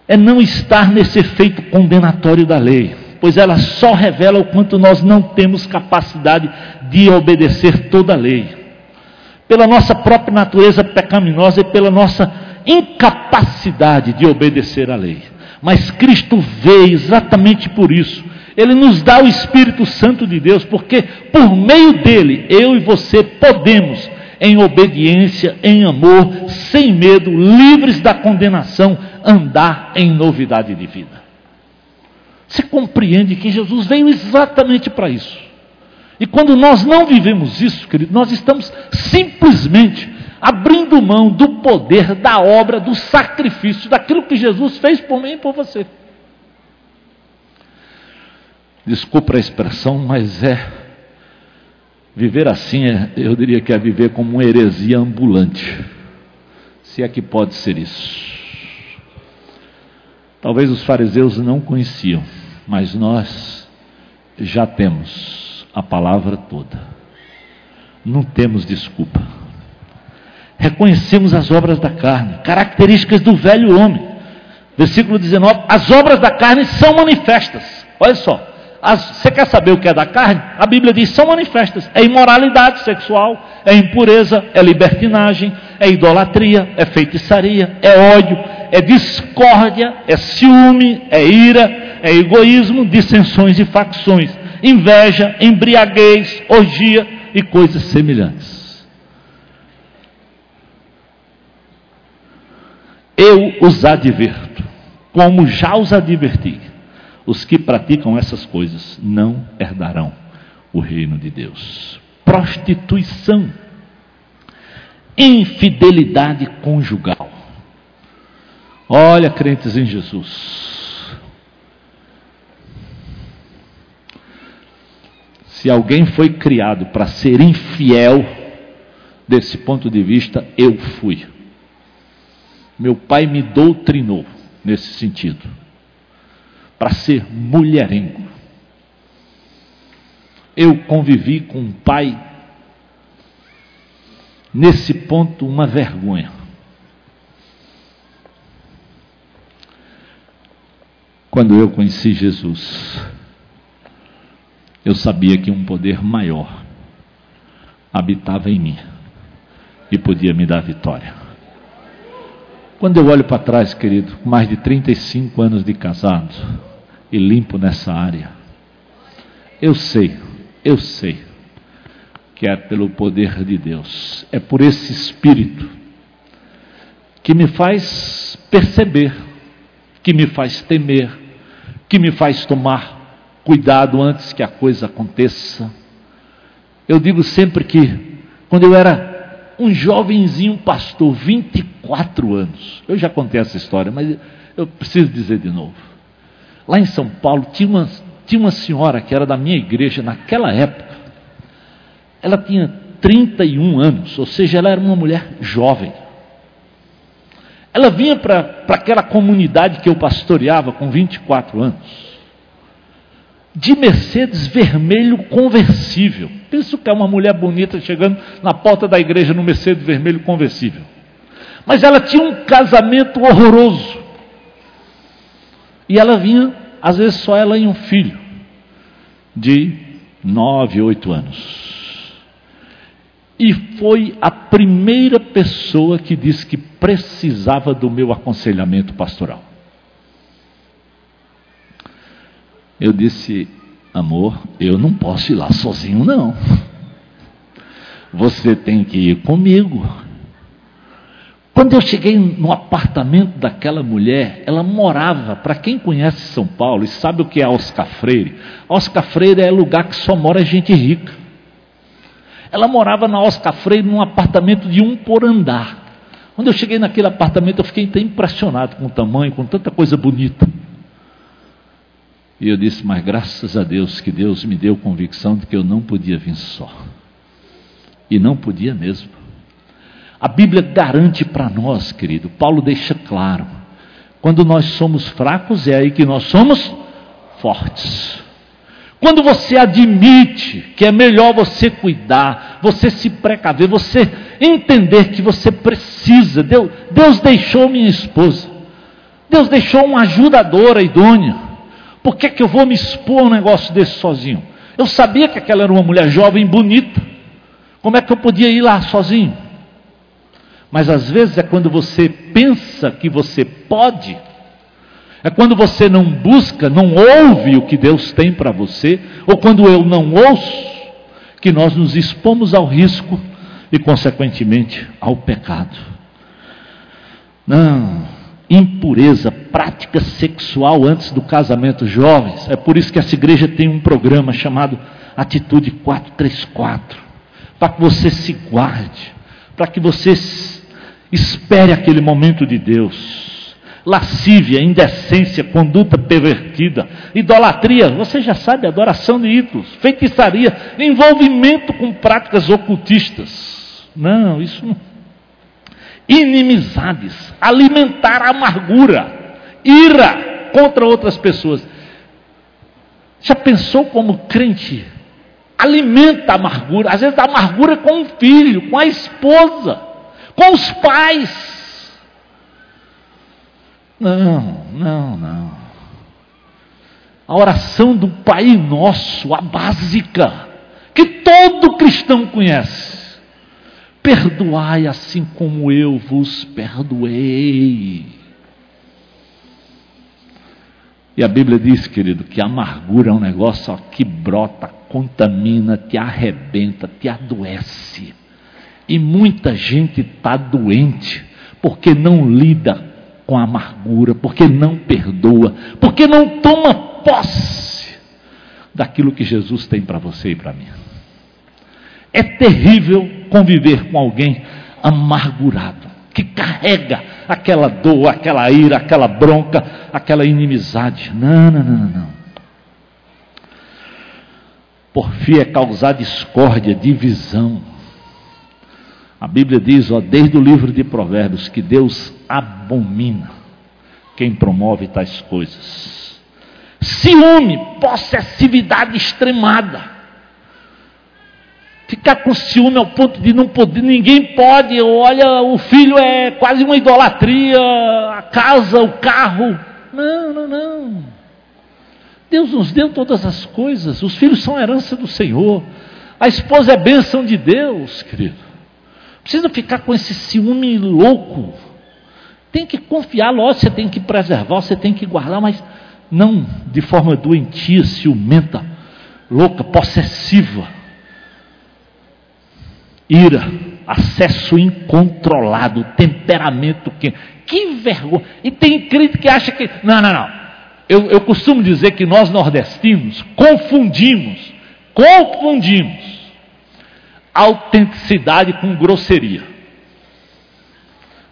Speaker 3: é não estar nesse efeito condenatório da lei pois ela só revela o quanto nós não temos capacidade de obedecer toda a lei. Pela nossa própria natureza pecaminosa e pela nossa incapacidade de obedecer à lei. Mas Cristo veio exatamente por isso. Ele nos dá o Espírito Santo de Deus, porque por meio dele, eu e você podemos, em obediência, em amor, sem medo, livres da condenação, andar em novidade de vida. Você compreende que Jesus veio exatamente para isso. E quando nós não vivemos isso, querido, nós estamos simplesmente abrindo mão do poder, da obra, do sacrifício, daquilo que Jesus fez por mim e por você. Desculpa a expressão, mas é. Viver assim, é, eu diria que é viver como uma heresia ambulante. Se é que pode ser isso. Talvez os fariseus não conheciam, mas nós já temos a palavra toda. Não temos desculpa. Reconhecemos as obras da carne, características do velho homem. Versículo 19: As obras da carne são manifestas. Olha só, as, você quer saber o que é da carne? A Bíblia diz: são manifestas. É imoralidade sexual, é impureza, é libertinagem, é idolatria, é feitiçaria, é ódio, é discórdia, é ciúme, é ira, é egoísmo, dissensões e facções, inveja, embriaguez, orgia e coisas semelhantes. Eu os adverto, como já os adverti os que praticam essas coisas não herdarão o reino de Deus. Prostituição, infidelidade conjugal. Olha, crentes em Jesus. Se alguém foi criado para ser infiel, desse ponto de vista, eu fui. Meu pai me doutrinou nesse sentido para ser mulherengo. Eu convivi com um pai, nesse ponto, uma vergonha. Quando eu conheci Jesus, eu sabia que um poder maior habitava em mim e podia me dar vitória. Quando eu olho para trás, querido, mais de 35 anos de casado, e limpo nessa área. Eu sei, eu sei que é pelo poder de Deus, é por esse Espírito que me faz perceber, que me faz temer, que me faz tomar cuidado antes que a coisa aconteça. Eu digo sempre que, quando eu era um jovenzinho pastor, 24 anos, eu já contei essa história, mas eu preciso dizer de novo. Lá em São Paulo tinha uma, tinha uma senhora que era da minha igreja naquela época. Ela tinha 31 anos, ou seja, ela era uma mulher jovem. Ela vinha para aquela comunidade que eu pastoreava com 24 anos, de Mercedes vermelho conversível. Penso que é uma mulher bonita chegando na porta da igreja no Mercedes vermelho conversível. Mas ela tinha um casamento horroroso. E ela vinha, às vezes só ela e um filho, de nove, oito anos. E foi a primeira pessoa que disse que precisava do meu aconselhamento pastoral. Eu disse, amor, eu não posso ir lá sozinho, não. Você tem que ir comigo. Quando eu cheguei no apartamento daquela mulher, ela morava, para quem conhece São Paulo e sabe o que é Oscar Freire, Oscar Freire é lugar que só mora gente rica. Ela morava na Oscar Freire num apartamento de um por andar. Quando eu cheguei naquele apartamento, eu fiquei impressionado com o tamanho, com tanta coisa bonita. E eu disse, mas graças a Deus que Deus me deu convicção de que eu não podia vir só. E não podia mesmo. A Bíblia garante para nós, querido, Paulo deixa claro: quando nós somos fracos, é aí que nós somos fortes. Quando você admite que é melhor você cuidar, você se precaver, você entender que você precisa, Deus, Deus deixou minha esposa, Deus deixou uma ajudadora idônea, por que, que eu vou me expor a um negócio desse sozinho? Eu sabia que aquela era uma mulher jovem, bonita, como é que eu podia ir lá sozinho? Mas às vezes é quando você pensa que você pode, é quando você não busca, não ouve o que Deus tem para você, ou quando eu não ouço, que nós nos expomos ao risco e, consequentemente, ao pecado. Não, impureza, prática sexual antes do casamento, jovens. É por isso que essa igreja tem um programa chamado Atitude 434, para que você se guarde, para que você Espere aquele momento de Deus. lascívia, indecência, conduta pervertida, idolatria, você já sabe, adoração de ídolos, feitiçaria, envolvimento com práticas ocultistas. Não, isso não. Inimizades, alimentar a amargura, ira contra outras pessoas. Já pensou como crente alimenta a amargura, às vezes a amargura com o filho, com a esposa, com os pais. Não, não, não. A oração do Pai Nosso, a básica, que todo cristão conhece. Perdoai assim como eu vos perdoei. E a Bíblia diz, querido, que a amargura é um negócio que brota, contamina, te arrebenta, te adoece. E muita gente está doente porque não lida com a amargura, porque não perdoa, porque não toma posse daquilo que Jesus tem para você e para mim. É terrível conviver com alguém amargurado, que carrega aquela dor, aquela ira, aquela bronca, aquela inimizade. Não, não, não, não. Porfia é causar discórdia, divisão. A Bíblia diz, ó, desde o livro de Provérbios, que Deus abomina quem promove tais coisas. Ciúme, possessividade extremada. Ficar com ciúme ao ponto de não poder, ninguém pode, olha, o filho é quase uma idolatria, a casa, o carro. Não, não, não. Deus nos deu todas as coisas, os filhos são herança do Senhor, a esposa é bênção de Deus, querido. Precisa ficar com esse ciúme louco. Tem que confiar, lógico, você tem que preservar, você tem que guardar, mas não de forma doentia, ciumenta, louca, possessiva. Ira, acesso incontrolado, temperamento que que vergonha. E tem crente que acha que. Não, não, não. Eu, eu costumo dizer que nós nordestinos confundimos, confundimos autenticidade com grosseria.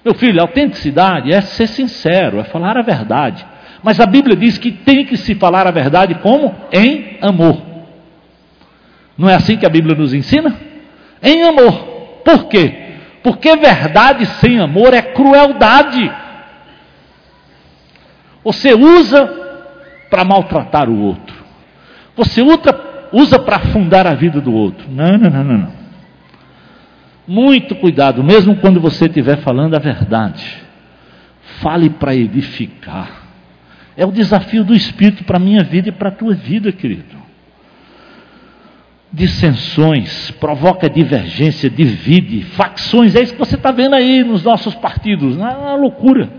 Speaker 3: Meu filho, autenticidade é ser sincero, é falar a verdade. Mas a Bíblia diz que tem que se falar a verdade como? Em amor. Não é assim que a Bíblia nos ensina? Em amor. Por quê? Porque verdade sem amor é crueldade. Você usa para maltratar o outro. Você usa, para afundar a vida do outro. Não, não, não, não. não. Muito cuidado, mesmo quando você estiver falando a verdade. Fale para edificar. É o desafio do Espírito para a minha vida e para a tua vida, querido. Dissensões, provoca divergência, divide, facções, é isso que você está vendo aí nos nossos partidos, é uma loucura.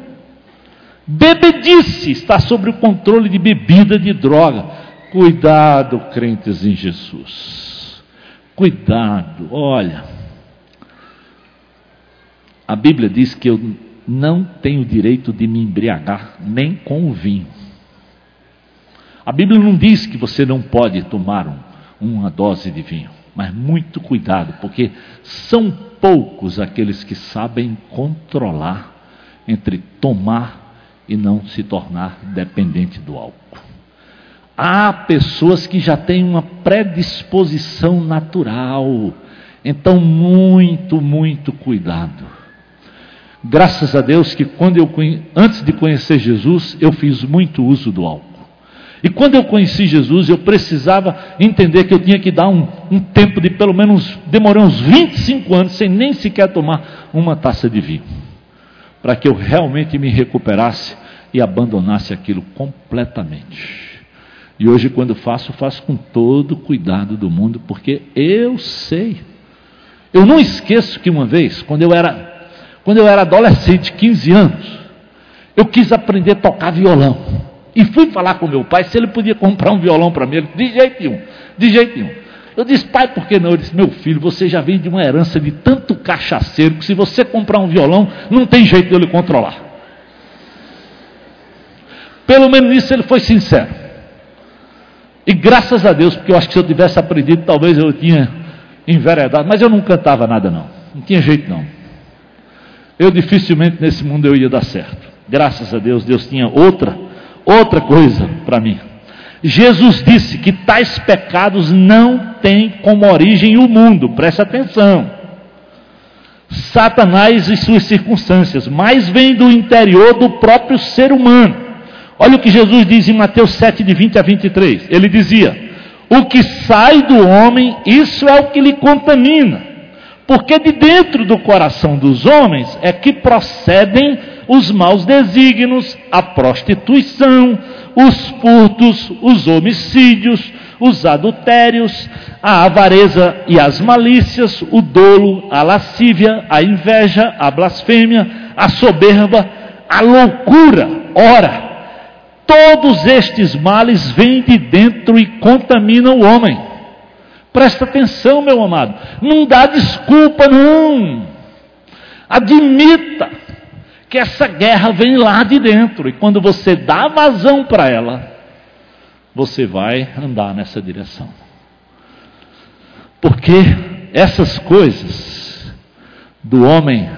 Speaker 3: Bebedice está sob o controle de bebida, de droga. Cuidado, crentes em Jesus. Cuidado, olha. A Bíblia diz que eu não tenho direito de me embriagar nem com o vinho. A Bíblia não diz que você não pode tomar um, uma dose de vinho, mas muito cuidado, porque são poucos aqueles que sabem controlar entre tomar e não se tornar dependente do álcool. Há pessoas que já têm uma predisposição natural, então muito, muito cuidado. Graças a Deus que quando eu antes de conhecer Jesus, eu fiz muito uso do álcool. E quando eu conheci Jesus, eu precisava entender que eu tinha que dar um, um tempo de pelo menos, demorei uns 25 anos sem nem sequer tomar uma taça de vinho, para que eu realmente me recuperasse e abandonasse aquilo completamente. E hoje, quando faço, faço com todo o cuidado do mundo, porque eu sei. Eu não esqueço que uma vez, quando eu era quando eu era adolescente, 15 anos, eu quis aprender a tocar violão. E fui falar com meu pai se ele podia comprar um violão para mim. Ele de jeito nenhum, de jeito nenhum. Eu disse, pai, por que não? Ele disse, meu filho, você já vem de uma herança de tanto cachaceiro que se você comprar um violão, não tem jeito de eu lhe controlar. Pelo menos nisso ele foi sincero. E graças a Deus, porque eu acho que se eu tivesse aprendido, talvez eu tinha enveredado. Mas eu não cantava nada, não. Não tinha jeito, não eu dificilmente nesse mundo eu ia dar certo. Graças a Deus, Deus tinha outra, outra coisa para mim. Jesus disse que tais pecados não têm como origem o mundo, preste atenção. Satanás e suas circunstâncias, mas vem do interior do próprio ser humano. Olha o que Jesus diz em Mateus 7, de 20 a 23. Ele dizia: O que sai do homem, isso é o que lhe contamina. Porque de dentro do coração dos homens é que procedem os maus desígnios, a prostituição, os furtos, os homicídios, os adultérios, a avareza e as malícias, o dolo, a lascívia, a inveja, a blasfêmia, a soberba, a loucura. Ora, todos estes males vêm de dentro e contaminam o homem. Presta atenção, meu amado. Não dá desculpa, não. Admita que essa guerra vem lá de dentro. E quando você dá vazão para ela, você vai andar nessa direção. Porque essas coisas do homem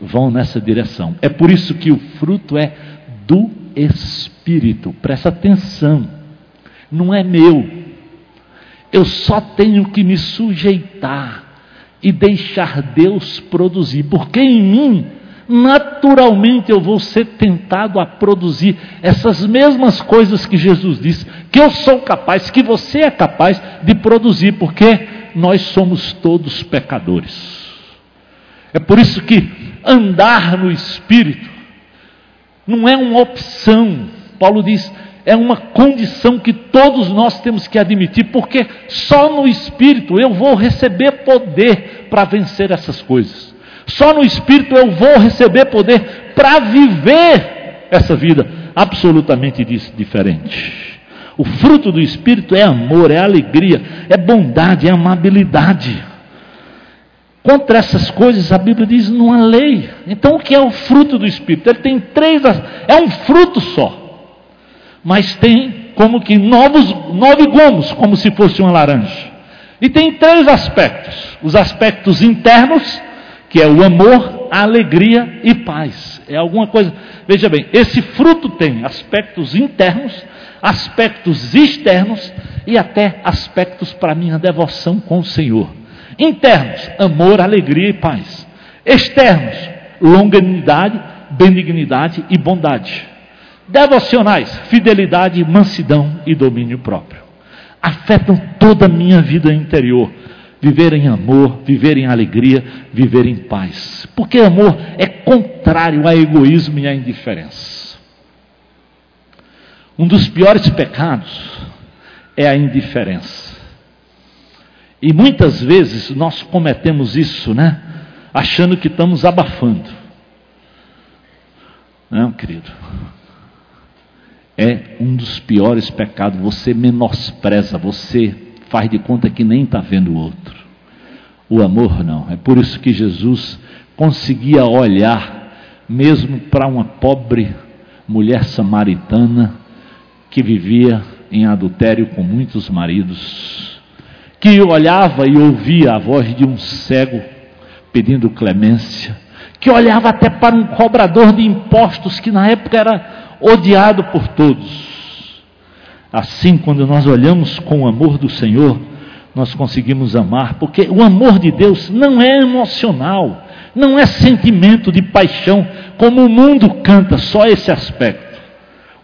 Speaker 3: vão nessa direção. É por isso que o fruto é do Espírito. Presta atenção. Não é meu. Eu só tenho que me sujeitar e deixar Deus produzir, porque em mim naturalmente eu vou ser tentado a produzir essas mesmas coisas que Jesus disse, que eu sou capaz, que você é capaz de produzir, porque nós somos todos pecadores. É por isso que andar no Espírito não é uma opção, Paulo diz, é uma condição que todos nós temos que admitir, porque só no Espírito eu vou receber poder para vencer essas coisas. Só no Espírito eu vou receber poder para viver essa vida absolutamente diferente. O fruto do Espírito é amor, é alegria, é bondade, é amabilidade. Contra essas coisas a Bíblia diz não há lei. Então o que é o fruto do Espírito? Ele tem três, é um fruto só. Mas tem como que novos, nove gomos, como se fosse uma laranja. E tem três aspectos: os aspectos internos, que é o amor, a alegria e paz. É alguma coisa. Veja bem, esse fruto tem aspectos internos, aspectos externos e até aspectos para minha devoção com o Senhor. Internos, amor, alegria e paz. Externos, longanimidade, benignidade e bondade. Devocionais, fidelidade, mansidão e domínio próprio. Afetam toda a minha vida interior viver em amor, viver em alegria, viver em paz. Porque amor é contrário ao egoísmo e à indiferença. Um dos piores pecados é a indiferença. E muitas vezes nós cometemos isso, né? Achando que estamos abafando. Não, querido. É um dos piores pecados. Você menospreza, você faz de conta que nem está vendo o outro. O amor não. É por isso que Jesus conseguia olhar, mesmo para uma pobre mulher samaritana que vivia em adultério com muitos maridos, que olhava e ouvia a voz de um cego pedindo clemência, que olhava até para um cobrador de impostos que na época era odiado por todos. Assim, quando nós olhamos com o amor do Senhor, nós conseguimos amar, porque o amor de Deus não é emocional, não é sentimento de paixão, como o mundo canta, só esse aspecto.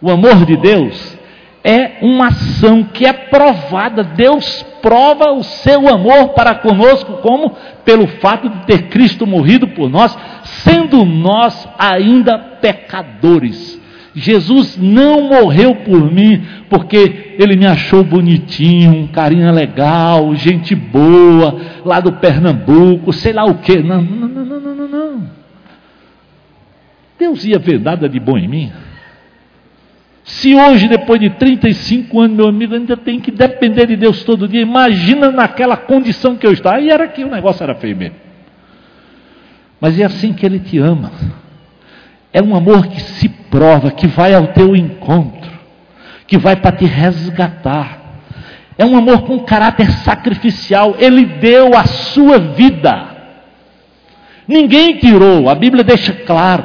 Speaker 3: O amor de Deus é uma ação que é provada. Deus prova o seu amor para conosco, como pelo fato de ter Cristo morrido por nós, sendo nós ainda pecadores. Jesus não morreu por mim porque ele me achou bonitinho, um carinha legal, gente boa, lá do Pernambuco, sei lá o quê. Não, não, não, não, não, não. Deus ia ver nada de bom em mim. Se hoje, depois de 35 anos, meu amigo, ainda tem que depender de Deus todo dia, imagina naquela condição que eu estava. Aí era que o negócio era feio mesmo. Mas é assim que Ele te ama. É um amor que se prova, que vai ao teu encontro, que vai para te resgatar. É um amor com caráter sacrificial. Ele deu a sua vida. Ninguém tirou, a Bíblia deixa claro.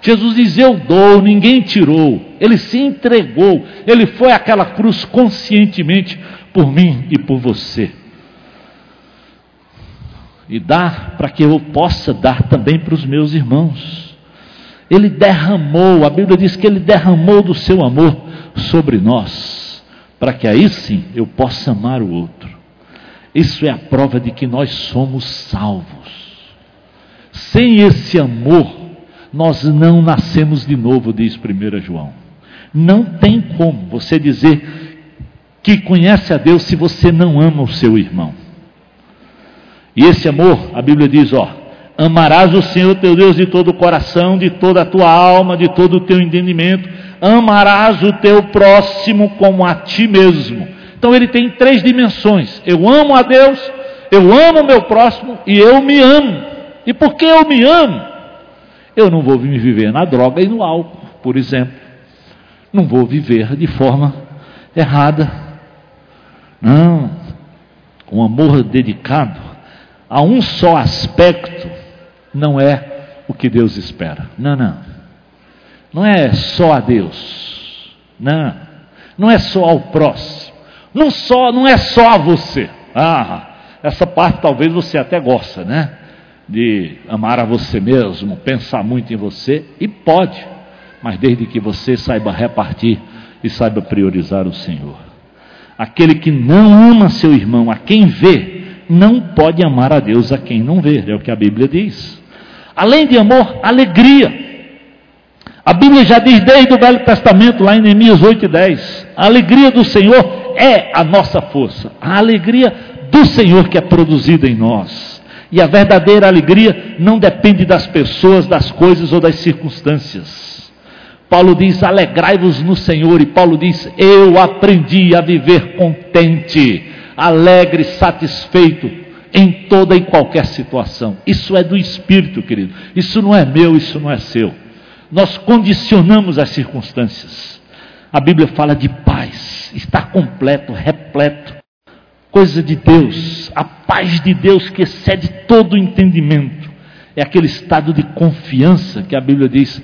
Speaker 3: Jesus diz: Eu dou, ninguém tirou. Ele se entregou, ele foi àquela cruz conscientemente por mim e por você. E dá para que eu possa dar também para os meus irmãos. Ele derramou, a Bíblia diz que ele derramou do seu amor sobre nós, para que aí sim eu possa amar o outro. Isso é a prova de que nós somos salvos. Sem esse amor, nós não nascemos de novo, diz 1 João. Não tem como você dizer que conhece a Deus se você não ama o seu irmão. E esse amor, a Bíblia diz, ó, amarás o Senhor teu Deus de todo o coração, de toda a tua alma, de todo o teu entendimento, amarás o teu próximo como a ti mesmo. Então ele tem três dimensões: eu amo a Deus, eu amo o meu próximo e eu me amo. E porque eu me amo, eu não vou me viver na droga e no álcool, por exemplo. Não vou viver de forma errada. Não. Um amor dedicado a um só aspecto não é o que Deus espera. Não, não. Não é só a Deus. Não. Não é só ao próximo. Não, só, não é só a você. Ah, essa parte talvez você até gosta, né? De amar a você mesmo, pensar muito em você, e pode, mas desde que você saiba repartir e saiba priorizar o Senhor. Aquele que não ama seu irmão, a quem vê, não pode amar a Deus a quem não vê, é o que a Bíblia diz. Além de amor, alegria. A Bíblia já diz desde o Velho Testamento, lá em Neemias 8 e 10, a alegria do Senhor é a nossa força, a alegria do Senhor que é produzida em nós. E a verdadeira alegria não depende das pessoas, das coisas ou das circunstâncias. Paulo diz: alegrai-vos no Senhor, e Paulo diz: eu aprendi a viver contente, alegre, satisfeito em toda e qualquer situação. Isso é do Espírito, querido. Isso não é meu, isso não é seu. Nós condicionamos as circunstâncias. A Bíblia fala de paz está completo, repleto. Coisa de Deus, a paz de Deus que excede todo o entendimento. É aquele estado de confiança que a Bíblia diz: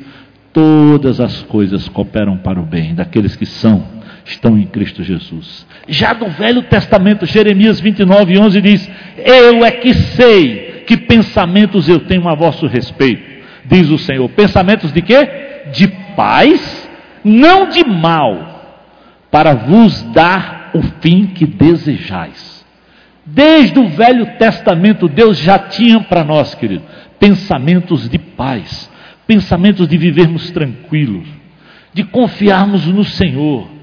Speaker 3: todas as coisas cooperam para o bem daqueles que são, estão em Cristo Jesus. Já do Velho Testamento, Jeremias 29, 11 diz: Eu é que sei que pensamentos eu tenho a vosso respeito, diz o Senhor. Pensamentos de quê? De paz, não de mal, para vos dar o fim que desejais. Desde o Velho Testamento, Deus já tinha para nós, querido, pensamentos de paz, pensamentos de vivermos tranquilos, de confiarmos no Senhor.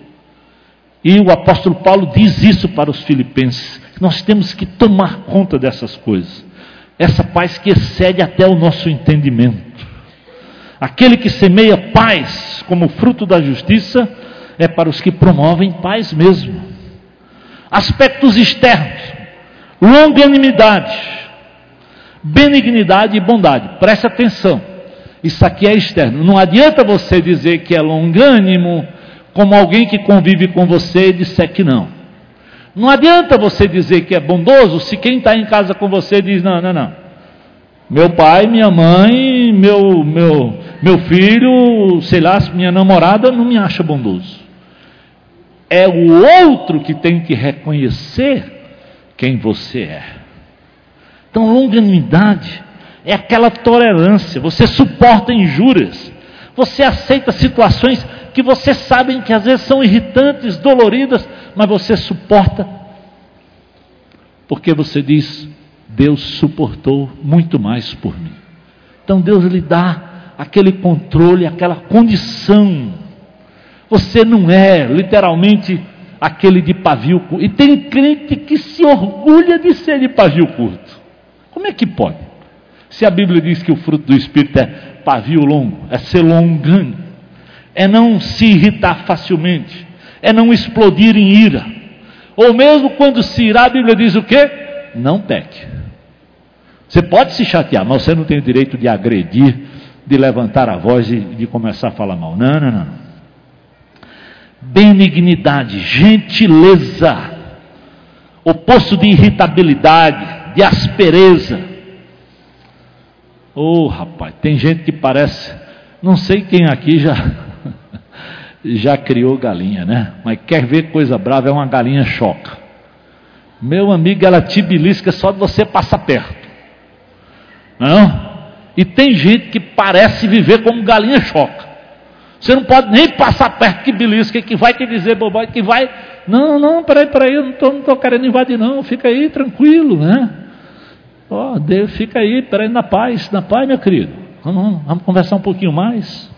Speaker 3: E o apóstolo Paulo diz isso para os filipenses: nós temos que tomar conta dessas coisas, essa paz que excede até o nosso entendimento. Aquele que semeia paz como fruto da justiça, é para os que promovem paz mesmo. Aspectos externos: longanimidade, benignidade e bondade. Preste atenção. Isso aqui é externo. Não adianta você dizer que é longânimo como alguém que convive com você e disser que não. Não adianta você dizer que é bondoso se quem está em casa com você diz: não, não, não. Meu pai, minha mãe, meu, meu, meu filho, sei lá, minha namorada não me acha bondoso. É o outro que tem que reconhecer quem você é. Então, longanimidade é aquela tolerância. Você suporta injúrias. Você aceita situações que você sabe que às vezes são irritantes, doloridas, mas você suporta. Porque você diz: Deus suportou muito mais por mim. Então Deus lhe dá aquele controle, aquela condição você não é literalmente aquele de pavio curto. E tem crente que se orgulha de ser de pavio curto. Como é que pode? Se a Bíblia diz que o fruto do Espírito é pavio longo, é ser longano, é não se irritar facilmente, é não explodir em ira. Ou mesmo quando se irá, a Bíblia diz o quê? Não peque. Você pode se chatear, mas você não tem o direito de agredir, de levantar a voz e de começar a falar mal. Não, não, não benignidade, gentileza, oposto de irritabilidade, de aspereza. Oh, rapaz, tem gente que parece Não sei quem aqui já já criou galinha, né? Mas quer ver coisa brava, é uma galinha choca. Meu amigo, ela te belisca só de você passar perto. Não? E tem gente que parece viver como galinha choca. Você não pode nem passar perto que belisca, que vai te dizer bobagem, que vai. Não, não, peraí, peraí, eu não estou não tô querendo invadir, não. Fica aí tranquilo, né? Ó, oh, Deus, fica aí, peraí, na paz, na paz, meu querido. Vamos, vamos conversar um pouquinho mais.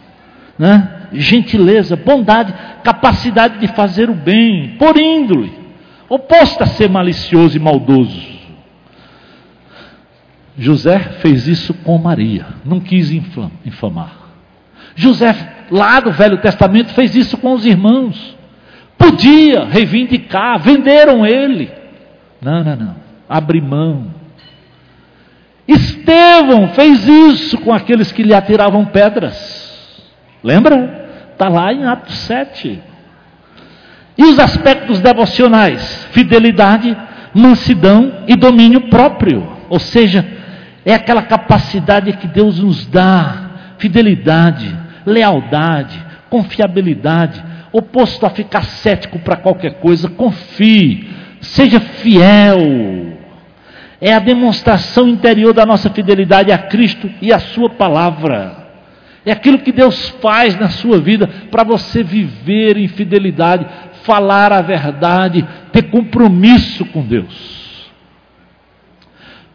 Speaker 3: Né? Gentileza, bondade, capacidade de fazer o bem, por índole, oposta a ser malicioso e maldoso. José fez isso com Maria, não quis infamar. José, lá do Velho Testamento, fez isso com os irmãos. Podia reivindicar, venderam ele. Não, não, não. Abre mão. Estevão fez isso com aqueles que lhe atiravam pedras. Lembra? Está lá em Atos 7. E os aspectos devocionais? Fidelidade, mansidão e domínio próprio. Ou seja, é aquela capacidade que Deus nos dá, fidelidade, lealdade, confiabilidade, oposto a ficar cético para qualquer coisa, confie, seja fiel. É a demonstração interior da nossa fidelidade a Cristo e a Sua palavra. É aquilo que Deus faz na sua vida para você viver em fidelidade, falar a verdade, ter compromisso com Deus.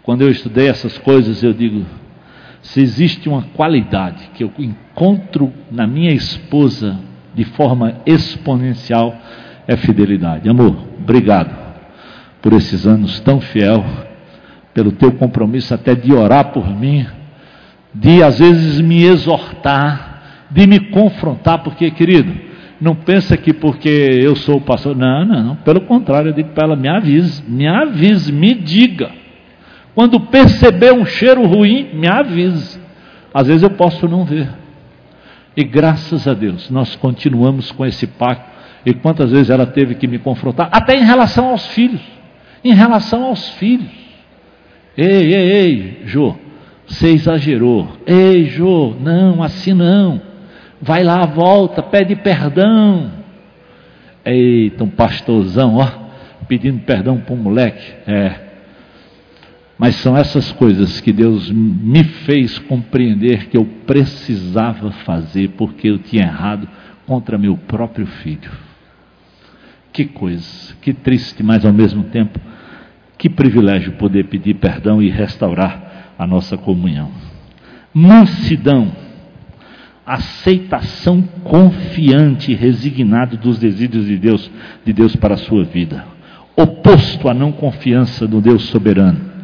Speaker 3: Quando eu estudei essas coisas, eu digo: se existe uma qualidade que eu encontro na minha esposa de forma exponencial, é fidelidade. Amor, obrigado por esses anos tão fiel, pelo teu compromisso até de orar por mim, de às vezes me exortar, de me confrontar, porque, querido, não pensa que porque eu sou o pastor, não, não, não, pelo contrário, eu digo para ela, me avise, me avise, me diga. Quando perceber um cheiro ruim, me avise. Às vezes eu posso não ver. E graças a Deus, nós continuamos com esse pacto. E quantas vezes ela teve que me confrontar, até em relação aos filhos. Em relação aos filhos. Ei, ei, ei, Jô, você exagerou. Ei, Jô, não, assim não. Vai lá, volta, pede perdão. Eita, um pastorzão, ó, pedindo perdão para um moleque. É, mas são essas coisas que Deus me fez compreender que eu precisava fazer porque eu tinha errado contra meu próprio filho. Que coisa, que triste, mas ao mesmo tempo, que privilégio poder pedir perdão e restaurar a nossa comunhão. Mansidão, aceitação confiante e resignado dos desígnios de Deus, de Deus para a sua vida. Oposto à não confiança no Deus soberano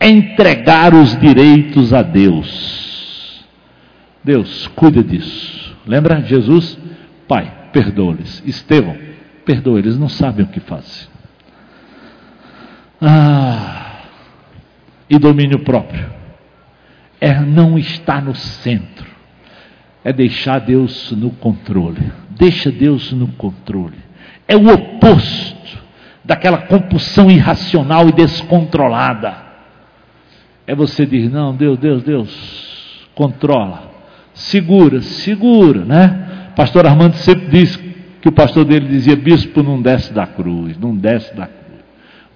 Speaker 3: entregar os direitos a Deus. Deus, cuida disso. Lembra Jesus? Pai, perdoa-lhes. Estevão, perdoa, eles não sabem o que fazem. Ah, e domínio próprio. É não estar no centro. É deixar Deus no controle. Deixa Deus no controle. É o oposto daquela compulsão irracional e descontrolada é você dizer, não, Deus, Deus, Deus, controla, segura, segura, né? Pastor Armando sempre diz que o pastor dele dizia, bispo, não desce da cruz, não desce da cruz.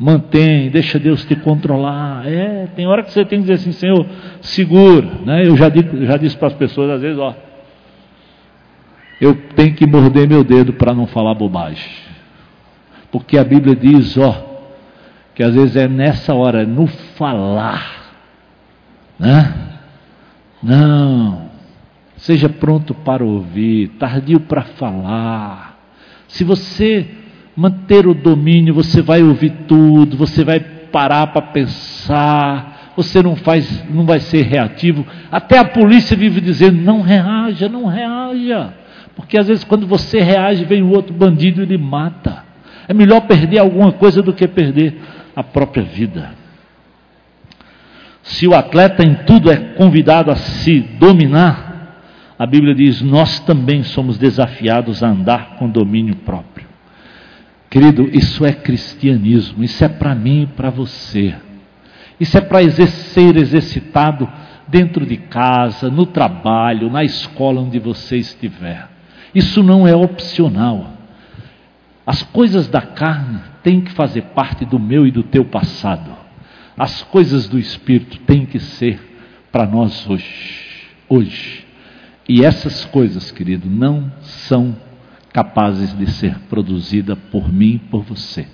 Speaker 3: Mantém, deixa Deus te controlar. É, tem hora que você tem que dizer assim, Senhor, segura, né? Eu já, digo, já disse para as pessoas, às vezes, ó, eu tenho que morder meu dedo para não falar bobagem. Porque a Bíblia diz, ó, que às vezes é nessa hora, no falar, né? Não. Seja pronto para ouvir, tardio para falar. Se você manter o domínio, você vai ouvir tudo, você vai parar para pensar, você não faz, não vai ser reativo. Até a polícia vive dizendo: não reaja, não reaja. Porque às vezes quando você reage, vem o outro bandido e ele mata. É melhor perder alguma coisa do que perder a própria vida. Se o atleta em tudo é convidado a se dominar, a Bíblia diz: nós também somos desafiados a andar com domínio próprio. Querido, isso é cristianismo, isso é para mim e para você. Isso é para ser exercitado dentro de casa, no trabalho, na escola onde você estiver. Isso não é opcional. As coisas da carne têm que fazer parte do meu e do teu passado. As coisas do espírito têm que ser para nós hoje. Hoje. E essas coisas, querido, não são capazes de ser produzidas por mim e por você.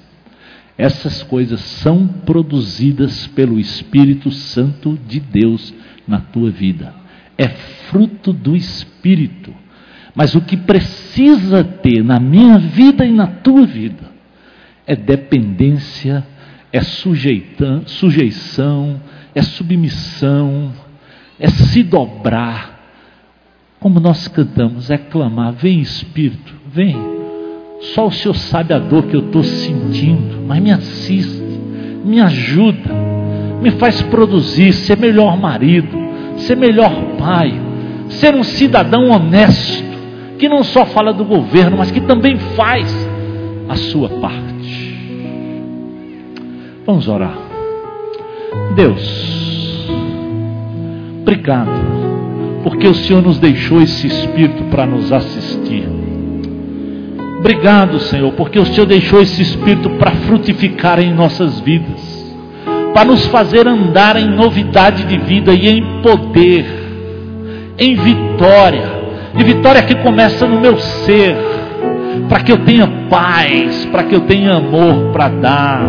Speaker 3: Essas coisas são produzidas pelo Espírito Santo de Deus na tua vida. É fruto do Espírito. Mas o que precisa ter na minha vida e na tua vida é dependência, é sujeição, é submissão, é se dobrar. Como nós cantamos, é clamar: Vem Espírito, vem só o Senhor sabe a dor que eu estou sentindo, mas me assiste, me ajuda, me faz produzir, ser melhor marido, ser melhor pai, ser um cidadão honesto, que não só fala do governo, mas que também faz a sua parte. Vamos orar. Deus, obrigado, porque o Senhor nos deixou esse Espírito para nos assistir. Obrigado, Senhor, porque o Senhor deixou esse Espírito para frutificar em nossas vidas, para nos fazer andar em novidade de vida e em poder, em vitória, e vitória que começa no meu ser, para que eu tenha paz, para que eu tenha amor para dar.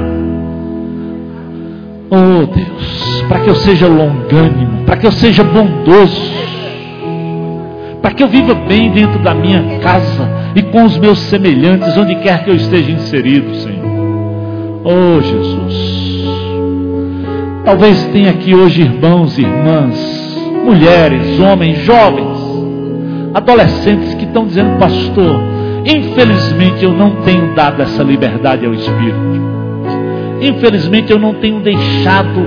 Speaker 3: Oh Deus, para que eu seja longânimo, para que eu seja bondoso, para que eu viva bem dentro da minha casa, e com os meus semelhantes, onde quer que eu esteja inserido, Senhor. Oh Jesus. Talvez tenha aqui hoje irmãos e irmãs, mulheres, homens, jovens, adolescentes que estão dizendo, pastor, infelizmente eu não tenho dado essa liberdade ao Espírito. Infelizmente eu não tenho deixado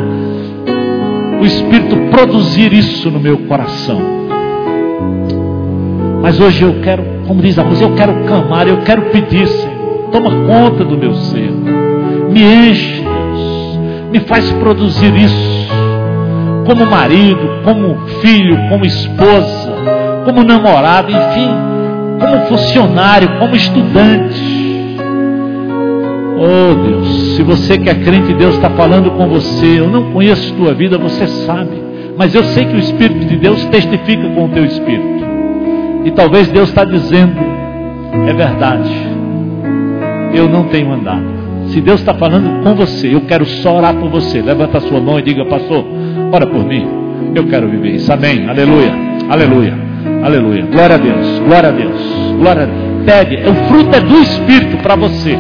Speaker 3: o Espírito produzir isso no meu coração. Mas hoje eu quero como diz a música, eu quero clamar, eu quero pedir, Senhor. Toma conta do meu ser. Me enche, Deus. Me faz produzir isso. Como marido, como filho, como esposa, como namorado, enfim, como funcionário, como estudante. Oh Deus, se você que é crente, Deus está falando com você. Eu não conheço tua vida, você sabe. Mas eu sei que o Espírito de Deus testifica com o teu Espírito. E talvez Deus está dizendo: é verdade, eu não tenho andado. Se Deus está falando com você, eu quero só orar por você. Levanta a sua mão e diga, pastor, ora por mim. Eu quero viver isso. Amém. Aleluia. Aleluia. Aleluia. Glória a Deus. Glória a Deus. Glória a Deus. Pegue. O fruto é do Espírito para você.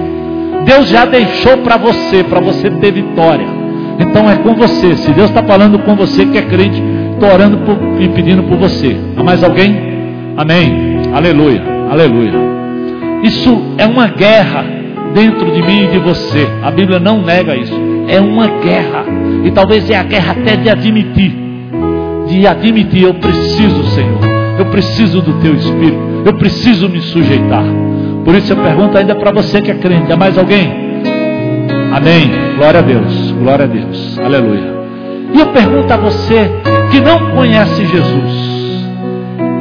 Speaker 3: Deus já deixou para você, para você ter vitória. Então é com você. Se Deus está falando com você que é crente, estou orando por, e pedindo por você. Há mais alguém? Amém. Aleluia. Aleluia. Isso é uma guerra dentro de mim e de você. A Bíblia não nega isso. É uma guerra. E talvez é a guerra até de admitir. De admitir, eu preciso, Senhor. Eu preciso do teu espírito. Eu preciso me sujeitar. Por isso eu pergunto ainda para você que é crente. Há mais alguém? Amém. Glória a Deus. Glória a Deus. Aleluia. E eu pergunto a você que não conhece Jesus.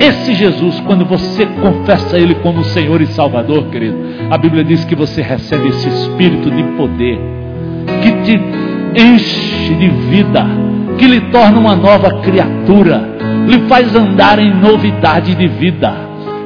Speaker 3: Esse Jesus, quando você confessa Ele como Senhor e Salvador, querido, a Bíblia diz que você recebe esse espírito de poder, que te enche de vida, que lhe torna uma nova criatura, lhe faz andar em novidade de vida.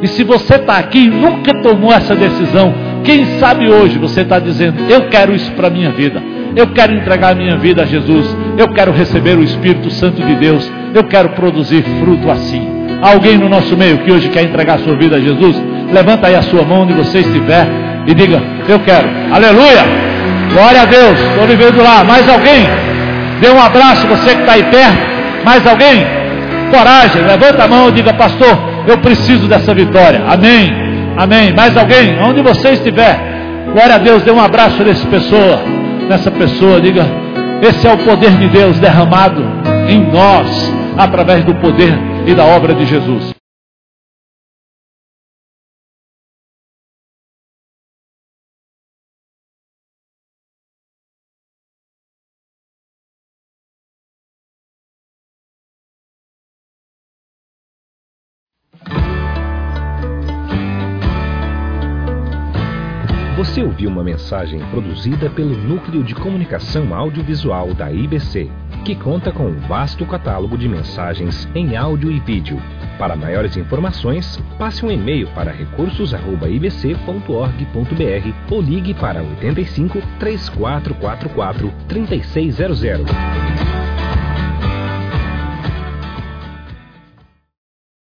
Speaker 3: E se você está aqui e nunca tomou essa decisão, quem sabe hoje você está dizendo: Eu quero isso para a minha vida, eu quero entregar a minha vida a Jesus, eu quero receber o Espírito Santo de Deus, eu quero produzir fruto assim alguém no nosso meio que hoje quer entregar sua vida a Jesus, levanta aí a sua mão onde você estiver e diga: Eu quero. Aleluia! Glória a Deus. Estou vivendo lá. Mais alguém? Dê um abraço, você que está aí perto. Mais alguém? Coragem, levanta a mão e diga: Pastor, eu preciso dessa vitória. Amém. Amém. Mais alguém? Onde você estiver. Glória a Deus. Dê um abraço nessa pessoa. Nessa pessoa, diga: Esse é o poder de Deus derramado em nós através do poder e da obra de Jesus.
Speaker 1: Uma mensagem produzida pelo Núcleo de Comunicação Audiovisual da IBC, que conta com um vasto catálogo de mensagens em áudio e vídeo. Para maiores informações, passe um e-mail para recursos@ibc.org.br ou ligue para 85 3444 3600.